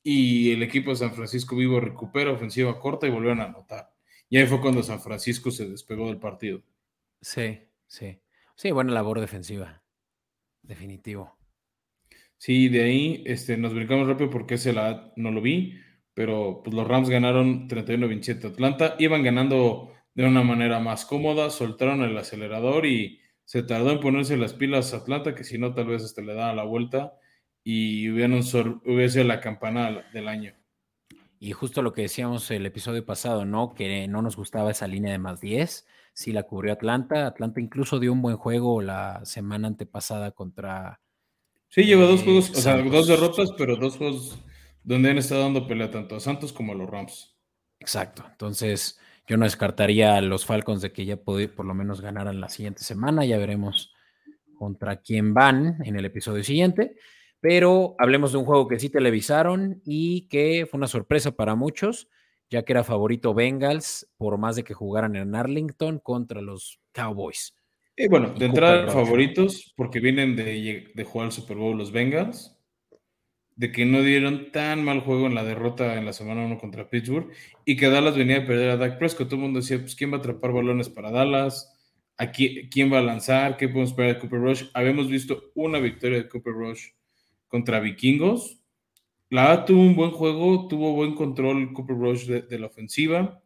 y el equipo de San Francisco Vivo recupera ofensiva corta y volvieron a anotar. Y ahí fue cuando San Francisco se despegó del partido. Sí, sí. Sí, buena labor defensiva. Definitivo. Sí, de ahí este, nos brincamos rápido porque ese la, no lo vi, pero pues los Rams ganaron 31-27 Atlanta. Iban ganando de una manera más cómoda, soltaron el acelerador y se tardó en ponerse las pilas Atlanta, que si no, tal vez hasta le da la vuelta y hubiese la campana del año. Y justo lo que decíamos el episodio pasado, ¿no? Que no nos gustaba esa línea de más 10. Sí la cubrió Atlanta. Atlanta incluso dio un buen juego la semana antepasada contra. Sí, lleva dos eh, juegos, o sea, dos derrotas, pero dos juegos donde han estado dando pelea tanto a Santos como a los Rams. Exacto. Entonces, yo no descartaría a los Falcons de que ya por lo menos ganaran la siguiente semana. Ya veremos contra quién van en el episodio siguiente. Pero hablemos de un juego que sí televisaron y que fue una sorpresa para muchos, ya que era favorito Bengals, por más de que jugaran en Arlington contra los Cowboys. Y bueno, de entrada favoritos, porque vienen de, de, jugar al Super Bowl los Bengals, de que no dieron tan mal juego en la derrota en la semana 1 contra Pittsburgh, y que Dallas venía a perder a Dak Prescott. Todo el mundo decía, pues, ¿quién va a atrapar balones para Dallas? ¿A quién, va a lanzar? ¿Qué podemos esperar de Cooper Rush? Habíamos visto una victoria de Cooper Rush contra Vikingos. La A tuvo un buen juego, tuvo buen control Cooper Rush de, la ofensiva.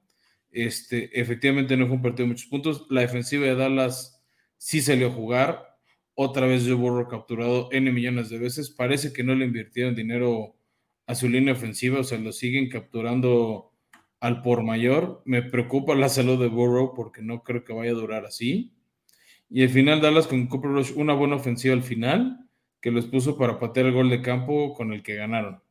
Este, efectivamente no fue un partido de muchos puntos. La defensiva de Dallas sí salió a jugar. Otra vez Joe Burrow capturado N millones de veces. Parece que no le invirtieron dinero a su línea ofensiva, o sea, lo siguen capturando al por mayor. Me preocupa la salud de Burrow porque no creo que vaya a durar así. Y al final Dallas con Cooper Rush, una buena ofensiva al final que los puso para patear el gol de campo con el que ganaron.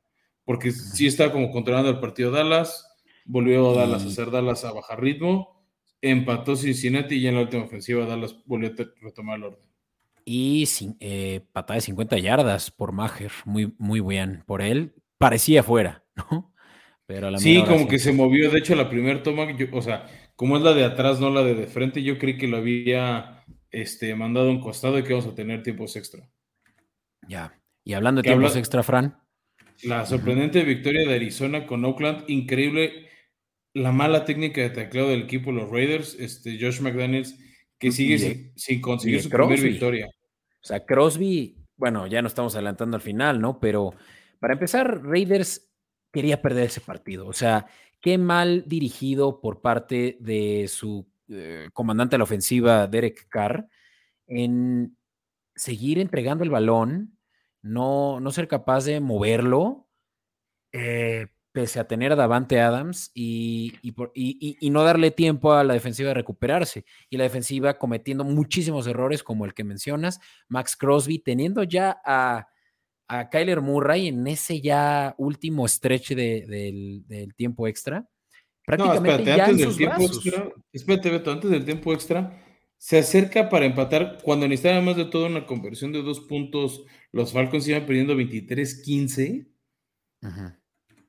Porque sí estaba como controlando el partido Dallas, volvió Dallas a hacer Dallas a bajar ritmo, empató Cincinnati y en la última ofensiva Dallas volvió a retomar el orden. Y eh, patada de 50 yardas por Maher, muy, muy bien por él. Parecía fuera, [laughs] ¿no? Pero la sí, como que se movió. De hecho, la primera toma, o sea, como es la de atrás, no la de de frente, yo creí que lo había este, mandado a un costado y que vamos a tener tiempos extra. Ya. Y hablando de tiempos extra, Fran. La sorprendente victoria de Arizona con Oakland, increíble. La mala técnica de tacleo del equipo, los Raiders, este, Josh McDaniels, que sigue sin, conseguir su primera victoria. O sea, Crosby, bueno, ya no estamos adelantando al final, ¿no? Pero para empezar, Raiders quería perder ese partido. O sea, qué mal dirigido por parte de su eh, comandante de la ofensiva, Derek Carr, en seguir entregando el balón, no, no ser capaz de moverlo, eh, pese a tener a Davante Adams y, y, no darle tiempo a la defensiva de recuperarse. Y la defensiva cometiendo muchísimos errores, como el que mencionas, Max Crosby teniendo ya a, a Kyler Murray en ese ya último stretch del, tiempo extra. Prácticamente no, espérate, antes del tiempo extra, espérate, Beto, antes del tiempo extra, se acerca para empatar cuando necesitaba más de todo una conversión de dos puntos. Los Falcons iban perdiendo 23-15. Ajá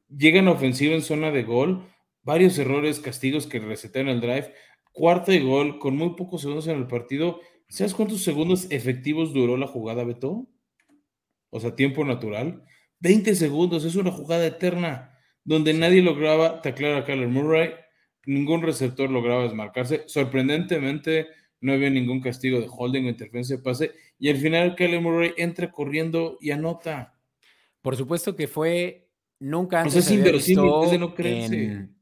llegan a ofensiva en zona de gol, varios errores, castigos que resetean el drive, cuarta y gol, con muy pocos segundos en el partido. ¿Sabes cuántos segundos efectivos duró la jugada, Beto? O sea, tiempo natural. 20 segundos, es una jugada eterna, donde nadie lograba taclear a Kyler Murray, ningún receptor lograba desmarcarse. Sorprendentemente, no había ningún castigo de holding o interferencia de pase, y al final Kyler Murray entra corriendo y anota. Por supuesto que fue Nunca antes había visto no en,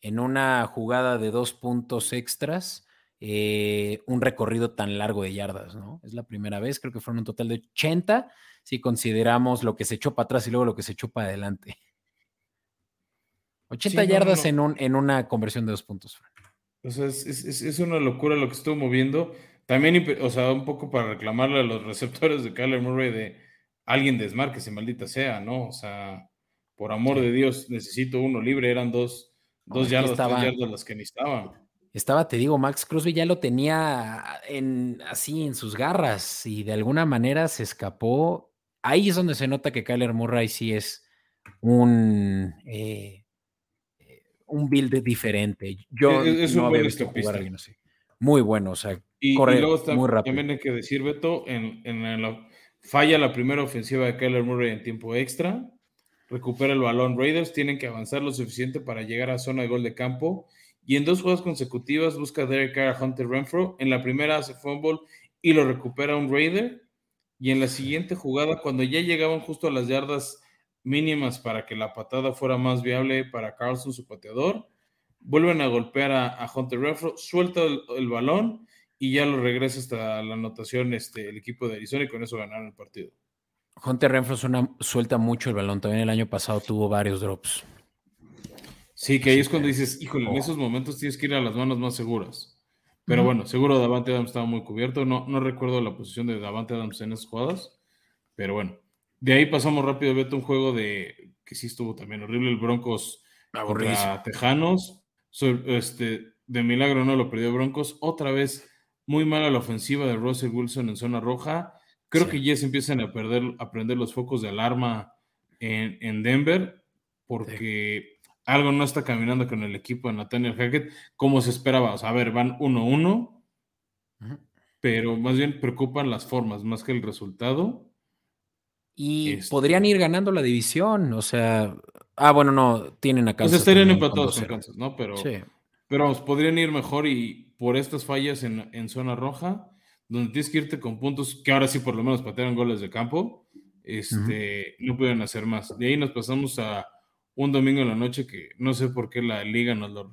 en, una jugada de dos puntos extras eh, un recorrido tan largo de yardas, ¿no? Es la primera vez, creo que fueron un total de 80 si consideramos lo que se echó para atrás y luego lo que se echó para adelante. 80 yardas En, un, en una conversión de dos puntos. O sea, es, es, es, una locura lo que estuvo moviendo. También, o sea, un poco para reclamarle a los receptores de Kyler Murray de alguien desmarque, maldita sea, ¿no? O sea, por amor de Dios, necesito uno libre. Eran dos, dos yardas, estaba, yardas las que necesitaba. Estaba, te digo, Max Crosby ya lo tenía en, así en sus garras y de alguna manera se escapó. Ahí es donde se nota que Kyler Murray sí es un, eh, un build diferente. Yo es, no jugar alguien así. Muy bueno, o sea, y, corre muy rápido. También hay que decir, Beto, en, en la, falla la primera ofensiva de Kyler Murray en tiempo extra recupera el balón. Raiders tienen que avanzar lo suficiente para llegar a zona de gol de campo. Y en dos jugadas consecutivas busca Derek Carr a Hunter Renfro. En la primera hace fumble y lo recupera un Raider. Y en la siguiente jugada, cuando ya llegaban justo a las yardas mínimas para que la patada fuera más viable para Carlson, su pateador, vuelven a golpear a, Hunter Renfro, suelta el, balón y ya lo regresa hasta la anotación este, el equipo de Arizona y con eso ganaron el partido. Hunter Renfro suelta mucho el balón. También el año pasado tuvo varios drops. Sí, que ahí es cuando dices, híjole, en esos momentos tienes que ir a las manos más seguras. Pero bueno, seguro Davante Adams estaba muy cubierto. No, no recuerdo la posición de Davante Adams en esas jugadas. Pero bueno, de ahí pasamos rápido, Beto, un juego de que sí estuvo también horrible. El Broncos contra Tejanos. Este, de milagro no lo perdió Broncos. Otra vez muy mala la ofensiva de Russell Wilson en zona roja. Creo que ya se empiezan a perder, a prender los focos de alarma en, Denver, porque algo no está caminando con el equipo de Nathaniel Hackett como se esperaba. O sea, a ver, van 1-1, pero más bien preocupan las formas más que el resultado. Y este podrían ir ganando la división, o sea, ah, bueno, no, tienen a Kansas. Pues estarían empatados con Kansas, ¿no? Pero, pero vamos, podrían ir mejor y por estas fallas en, en zona roja donde tienes que irte con puntos que ahora sí por lo menos patearon goles de campo, este, no pueden hacer más. De ahí nos pasamos a un domingo en la noche que no sé por qué la liga nos lo,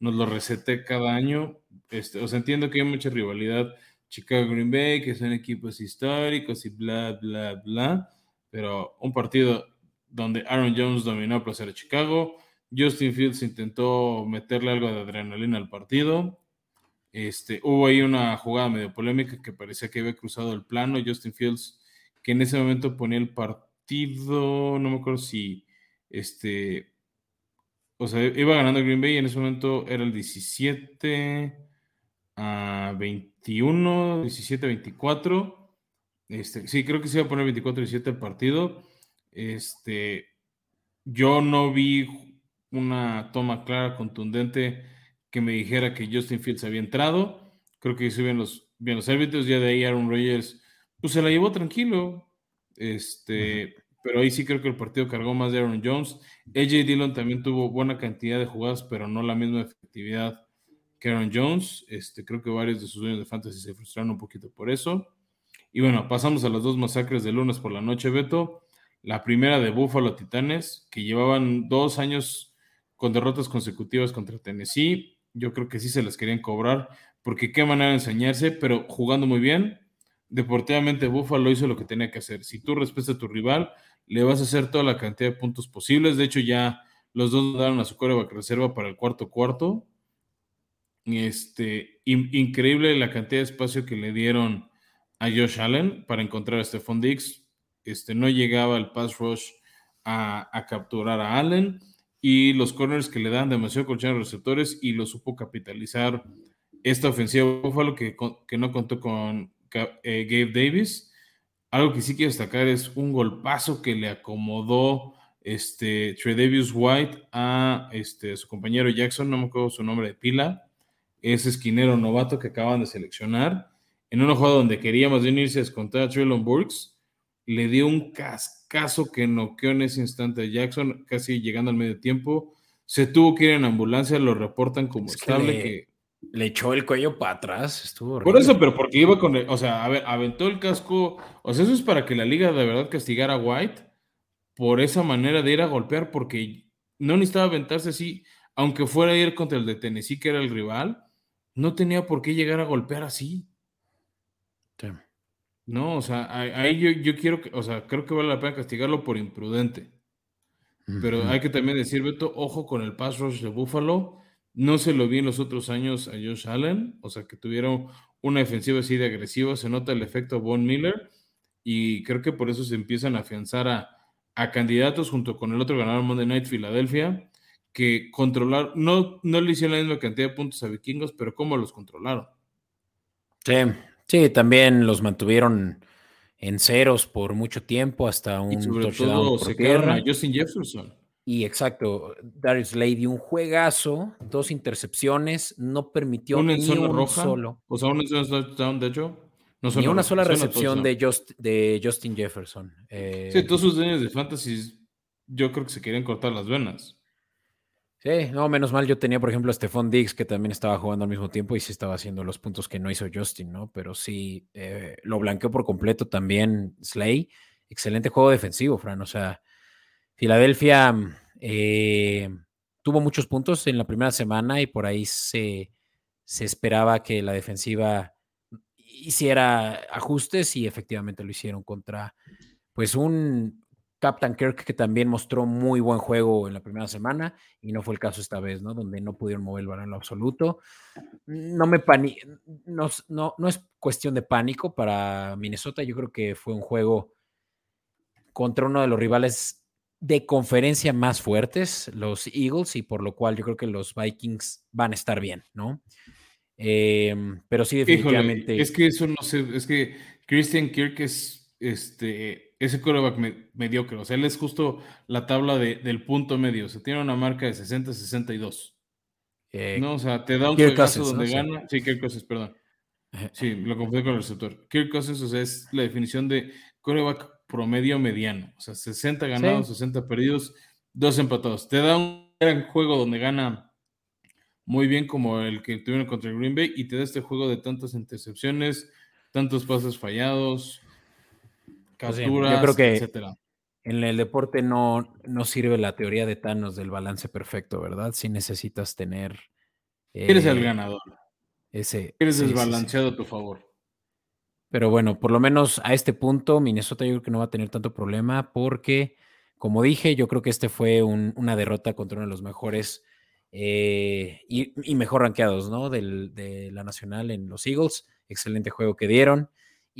nos lo resete cada año. Este, o sea, entiendo que hay mucha rivalidad Chicago-Green Bay, que son equipos históricos y bla, bla, bla, pero un partido donde Aaron Jones dominó a placer a Chicago, Justin Fields intentó meterle algo de adrenalina al partido, este, hubo ahí una jugada medio polémica que parecía que había cruzado el plano. Justin Fields, que en ese momento ponía el partido, no me acuerdo si, este, o sea, iba ganando Green Bay y en ese momento era el 17 a 21, 17 a 24. Este, sí, creo que se iba a poner 24 a 17 el partido. Este, yo no vi una toma clara, contundente que me dijera que Justin Fields había entrado. Creo que hizo bien los, bien los árbitros. Ya de ahí Aaron Rodgers, pues se la llevó tranquilo. Este, pero ahí sí creo que el partido cargó más de Aaron Jones. AJ Dillon también tuvo buena cantidad de jugadas, pero no la misma efectividad que Aaron Jones. Este, creo que varios de sus dueños de fantasy se frustraron un poquito por eso. Y bueno, pasamos a las dos masacres de lunes por la noche, Beto. La primera de Buffalo Titanes, que llevaban dos años con derrotas consecutivas contra Tennessee yo creo que sí se las querían cobrar, porque qué manera de enseñarse, pero jugando muy bien. Deportivamente Buffalo hizo lo que tenía que hacer. Si tú respetas a tu rival, le vas a hacer toda la cantidad de puntos posibles. De hecho, ya los dos daron a su coreback reserva para el cuarto cuarto. Este, increíble la cantidad de espacio que le dieron a Josh Allen para encontrar a Stephon Diggs. Este, no llegaba el pass rush a, capturar a Allen y los corners que le dan demasiado colchón a receptores y lo supo capitalizar esta ofensiva Buffalo que, que no contó con eh, Gabe Davis. Algo que sí quiero destacar es un golpazo que le acomodó este Davis White a este, su compañero Jackson, no me acuerdo su nombre de pila, ese esquinero novato que acaban de seleccionar, en una jugada donde quería más bien irse a descontar a Traylon Burks, le dio un cascazo que noqueó en ese instante a Jackson, casi llegando al medio tiempo. Se tuvo que ir en ambulancia, lo reportan como estable. Que le, echó el cuello para atrás, estuvo Por eso, pero porque iba con, o sea, a ver, aventó el casco. O sea, eso es para que la liga de verdad castigara a White por esa manera de ir a golpear, porque no necesitaba aventarse así, aunque fuera a ir contra el de Tennessee, que era el rival, no tenía por qué llegar a golpear así. No, o sea, ahí yo, quiero que, o sea, creo que vale la pena castigarlo por imprudente. Pero hay que también decir, Beto, ojo con el pass rush de Buffalo. No se lo vi en los otros años a Josh Allen, o sea, que tuvieron una defensiva así de agresiva. Se nota el efecto Von Miller y creo que por eso se empiezan a afianzar a, a candidatos junto con el otro ganador Monday Night Filadelfia que controlar, no, no le hicieron la misma cantidad de puntos a vikingos, pero cómo los controlaron. Sí, sí, también los mantuvieron en ceros por mucho tiempo hasta un y sobre todo se tierra. Justin Jefferson. Y exacto, Darius Lady, un juegazo, dos intercepciones, no permitió ni un solo. O sea, un touchdown, de hecho. No ni una sola recepción de, de, Justin Jefferson. Eh, sí, todos sus dueños de fantasy, yo creo que se querían cortar las venas. Sí, no, menos mal yo tenía, por ejemplo, a Stephon Diggs, que también estaba jugando al mismo tiempo y sí estaba haciendo los puntos que no hizo Justin, ¿no? Pero sí, eh, lo blanqueó por completo también Slay. Excelente juego defensivo, Fran. O sea, Filadelfia eh, tuvo muchos puntos en la primera semana y por ahí se, se esperaba que la defensiva hiciera ajustes y efectivamente lo hicieron contra pues un, Captain Kirk, que también mostró muy buen juego en la primera semana, y no fue el caso esta vez, ¿no? Donde no pudieron mover el balón en lo absoluto. No me no, no, es cuestión de pánico para Minnesota. Yo creo que fue un juego contra uno de los rivales de conferencia más fuertes, los Eagles, y por lo cual yo creo que los Vikings van a estar bien, ¿no? Em, pero sí, definitivamente. es que eso no sé, es que Christian Kirk es este ese coreback mediocre. O sea, él es justo la tabla del punto medio. O sea, tiene una marca de 60-62. Eh, no, o sea, te da un caso donde gana. Sí, Kirk Cousins, perdón. Sí, lo confundí con el receptor. Kirk Cousins, o sea, es la definición de coreback promedio mediano. O sea, 60 ganados, 60 perdidos, dos empatados. Te da un gran juego donde gana muy bien como el que tuvieron contra el Green Bay y te da este juego de tantas intercepciones, tantos pases fallados, yo creo que en el deporte no, no sirve la teoría de Thanos del balance perfecto, ¿verdad? Si necesitas tener. Eres el eh, ganador. Ese, Eres desbalanceado a tu favor. Pero bueno, por lo menos a este punto, Minnesota yo creo que no va a tener tanto problema porque, como dije, yo creo que este fue una derrota contra uno de los mejores eh, y, mejor rankeados, ¿no? de la nacional en los Eagles. Excelente juego que dieron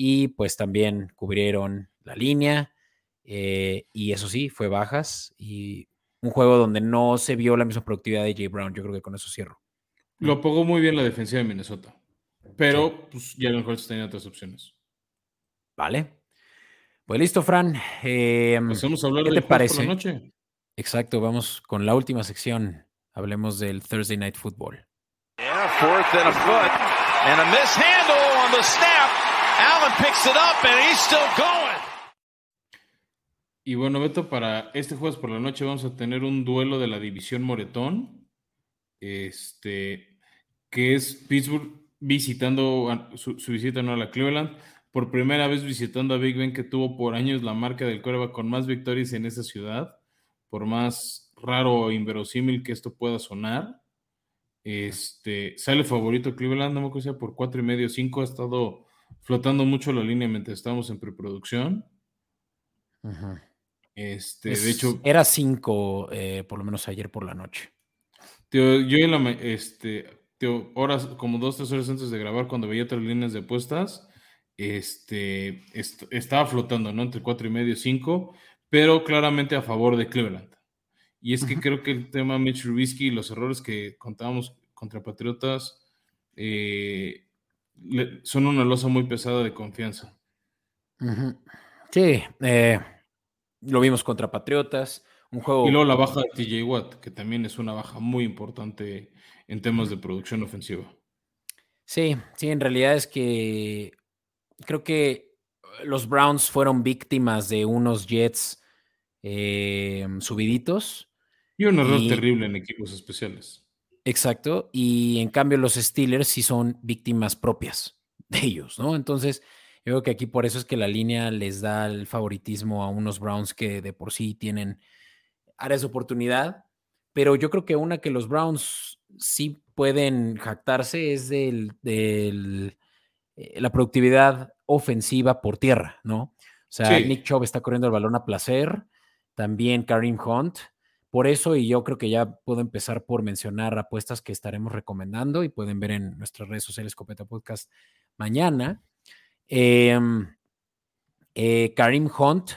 y pues también cubrieron la línea eh, y eso sí, fue bajas y un juego donde no se vio la misma productividad de Jay Brown. Yo creo que con eso cierro. Lo pagó muy bien la defensiva de Minnesota, pero pues ya mejor tenía otras opciones. Vale. Pues listo, Fran. Eh, Pasemos a hablar ¿qué te parece? la noche. Exacto, vamos con la última sección. Hablemos del Thursday Night Football. Allen picks it up and he's still going. Y bueno, Beto, para este jueves por la noche vamos a tener un duelo de la división Moretón. Este, que es Pittsburgh visitando su, visita no a la Cleveland. Por primera vez visitando a Big Ben, que tuvo por años la marca del Cuerva con más victorias en esa ciudad. Por más raro o inverosímil que esto pueda sonar. Este, sale favorito Cleveland, no me acuerdo por cuatro y medio, cinco, ha estado flotando mucho la línea mientras estamos en preproducción. Este, de hecho. Era cinco, eh, por lo menos ayer por la noche. yo en la, este, horas, como dos, tres horas antes de grabar, cuando veía otras líneas de apuestas, este, estaba flotando, ¿no? Entre cuatro y medio, cinco, pero claramente a favor de Cleveland. Y es que creo que el tema Mitch Trubisky y los errores que contábamos contra Patriotas eh, son una losa muy pesada de confianza. Sí, eh, lo vimos contra Patriotas. Un juego... Y luego la baja de TJ Watt, que también es una baja muy importante en temas de producción ofensiva. Sí, sí, en realidad es que creo que los Browns fueron víctimas de unos Jets eh, subiditos. Y un error terrible en equipos especiales. Exacto. Y en cambio los Steelers sí son víctimas propias [laughs] de ellos, ¿no? Entonces, yo creo que aquí por eso es que la línea les da el favoritismo a unos Browns que de por sí tienen áreas de oportunidad. Pero yo creo que una que los Browns sí pueden jactarse es del, del eh, la productividad ofensiva por tierra, ¿no? O sea, Nick Chubb está corriendo el balón a placer, también Karim Hunt. Por eso, y yo creo que ya puedo empezar por mencionar apuestas que estaremos recomendando y pueden ver en nuestras redes sociales Copeta Podcast mañana. Em, eh, Karim Hunt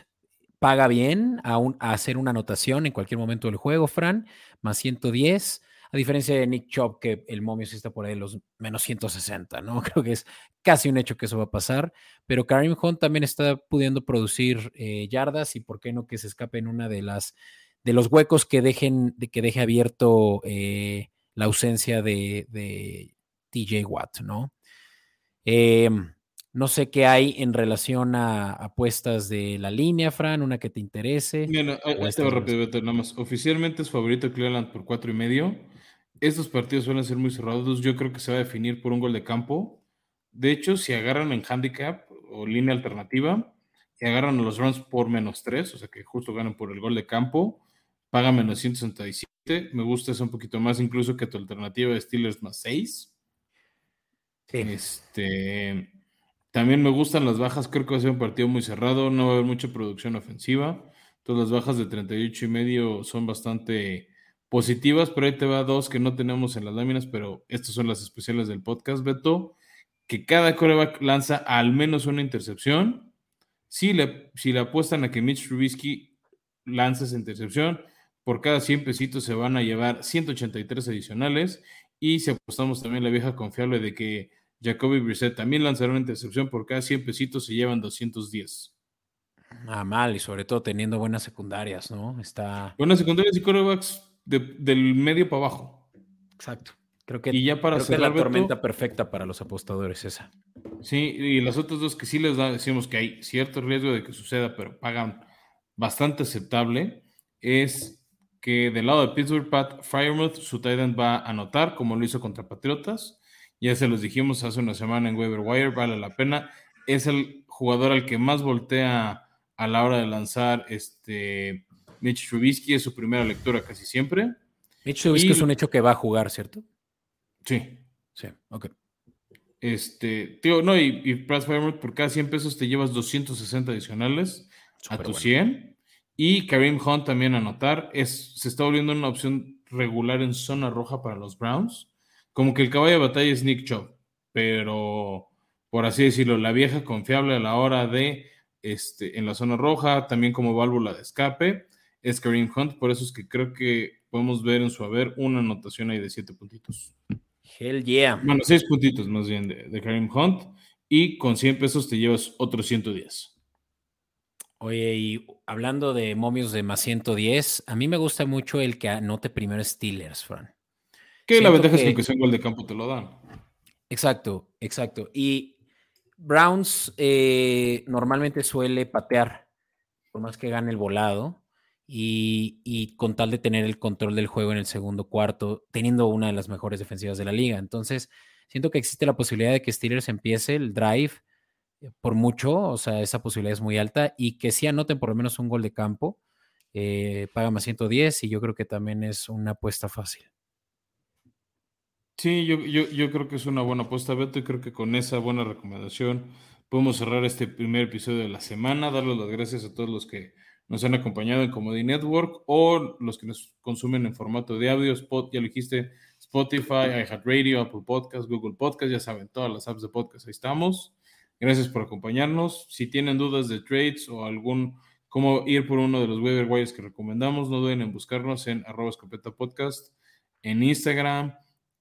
paga bien a, hacer una anotación en cualquier momento del juego, Fran, más 110 a diferencia de Nick Chubb, que el momio sí está por ahí los menos 160, ¿no? [laughs] Creo que es casi un hecho que eso va a pasar, pero Karim Hunt también está pudiendo producir eh, yardas y por qué no que se escape en una de las de los huecos que dejen de que deje abierto eh, la ausencia de, TJ Watt, ¿no? Em, no sé qué hay en relación a apuestas de la línea, Fran, una que te interese. Bueno, este rápido, nada más. Oficialmente es favorito Cleveland por cuatro y medio. Estos partidos suelen ser muy cerrados. Yo creo que se va a definir por un gol de campo. De hecho, si agarran en handicap o línea alternativa, si agarran a los runs por menos 3, o sea que justo ganan por el gol de campo, pagan menos 167. Me gusta eso un poquito más, incluso que tu alternativa de Steelers más 6. Este, también me gustan las bajas, creo que va a ser un partido muy cerrado, no va a haber mucha producción ofensiva. Todas las bajas de 38 y medio son bastante positivas, pero ahí te va dos que no tenemos en las láminas, pero estas son las especiales del podcast, Beto, que cada coreback lanza al menos una intercepción. Si le, si le apuestan a que Mitch Trubisky lanza esa intercepción, por cada 100 pesitos se van a llevar 183 adicionales. Y si apostamos también la vieja confiable de que Jacoby Brissett también lanzará una intercepción, por cada 100 pesitos se llevan 210. Ah, mal, y sobre todo teniendo buenas secundarias, ¿no? Está... Buenas secundarias y corebacks del medio para abajo. Exacto. Creo que, y ya para es la tormenta perfecta para los apostadores esa. Sí, y las otras dos que sí les da, decimos que hay cierto riesgo de que suceda, pero pagan bastante aceptable, es que del lado de Pittsburgh, Pat Firemouth, su tight va a anotar, como lo hizo contra Patriotas. Ya se los dijimos hace una semana en Weber Wire, vale la pena. Es el jugador al que más voltea a la hora de lanzar este Mitch Trubisky es su primera lectura casi siempre. Mitch Trubisky es un hecho que va a jugar, ¿cierto? Sí. Sí, ok. Este, tío, no, y, y por cada 100 pesos te llevas 260 adicionales a tu 100. Y Kareem Hunt también a anotar. Es, se está volviendo una opción regular en zona roja para los Browns. Como que el caballo de batalla es Nick Chubb, pero por así decirlo, la vieja confiable a la hora de este, en la zona roja, también como válvula de escape es Kareem Hunt, por eso es que creo que podemos ver en su haber una anotación ahí de siete puntitos. Hell yeah. Bueno, seis puntitos más bien de, Kareem Hunt y con 100 pesos te llevas otros 110. Oye, y hablando de momios de más 110, a mí me gusta mucho el que anote primero Steelers, Fran. Que la ventaja es que sea un gol de campo te lo dan. Exacto, exacto. Y Browns eh, normalmente suele patear, por más que gane el volado y, con tal de tener el control del juego en el segundo cuarto, teniendo una de las mejores defensivas de la liga. Entonces, siento que existe la posibilidad de que Steelers empiece el drive por mucho, o sea, esa posibilidad es muy alta y que sí anoten por lo menos un gol de campo. Eh, paga más 110 y yo creo que también es una apuesta fácil. Sí, yo, yo, creo que es una buena apuesta, Beto, y creo que con esa buena recomendación podemos cerrar este primer episodio de la semana, darles las gracias a todos los que nos han acompañado en Comedy Network o los que nos consumen en formato de audio, Spot, ya lo dijiste, Spotify, iHeartRadio, Apple Podcast, Google Podcast, ya saben, todas las apps de podcast, ahí estamos. Gracias por acompañarnos. Si tienen dudas de trades o algún cómo ir por uno de los waiver wires que recomendamos, no duden en buscarnos en arroba escopeta podcast, en Instagram,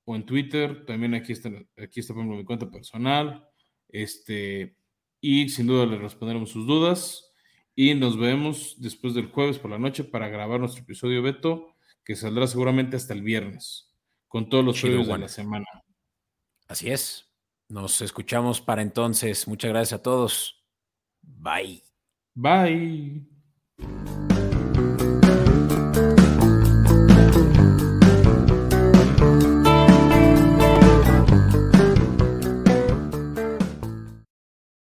o en Twitter. También aquí está, aquí está por ejemplo, mi cuenta personal. Este, y sin duda le responderemos sus dudas. Y nos vemos después del jueves por la noche para grabar nuestro episodio Beto, que saldrá seguramente hasta el viernes, con todos los jueves de la semana. Así es. Nos escuchamos para entonces. Muchas gracias a todos. Bye. Bye.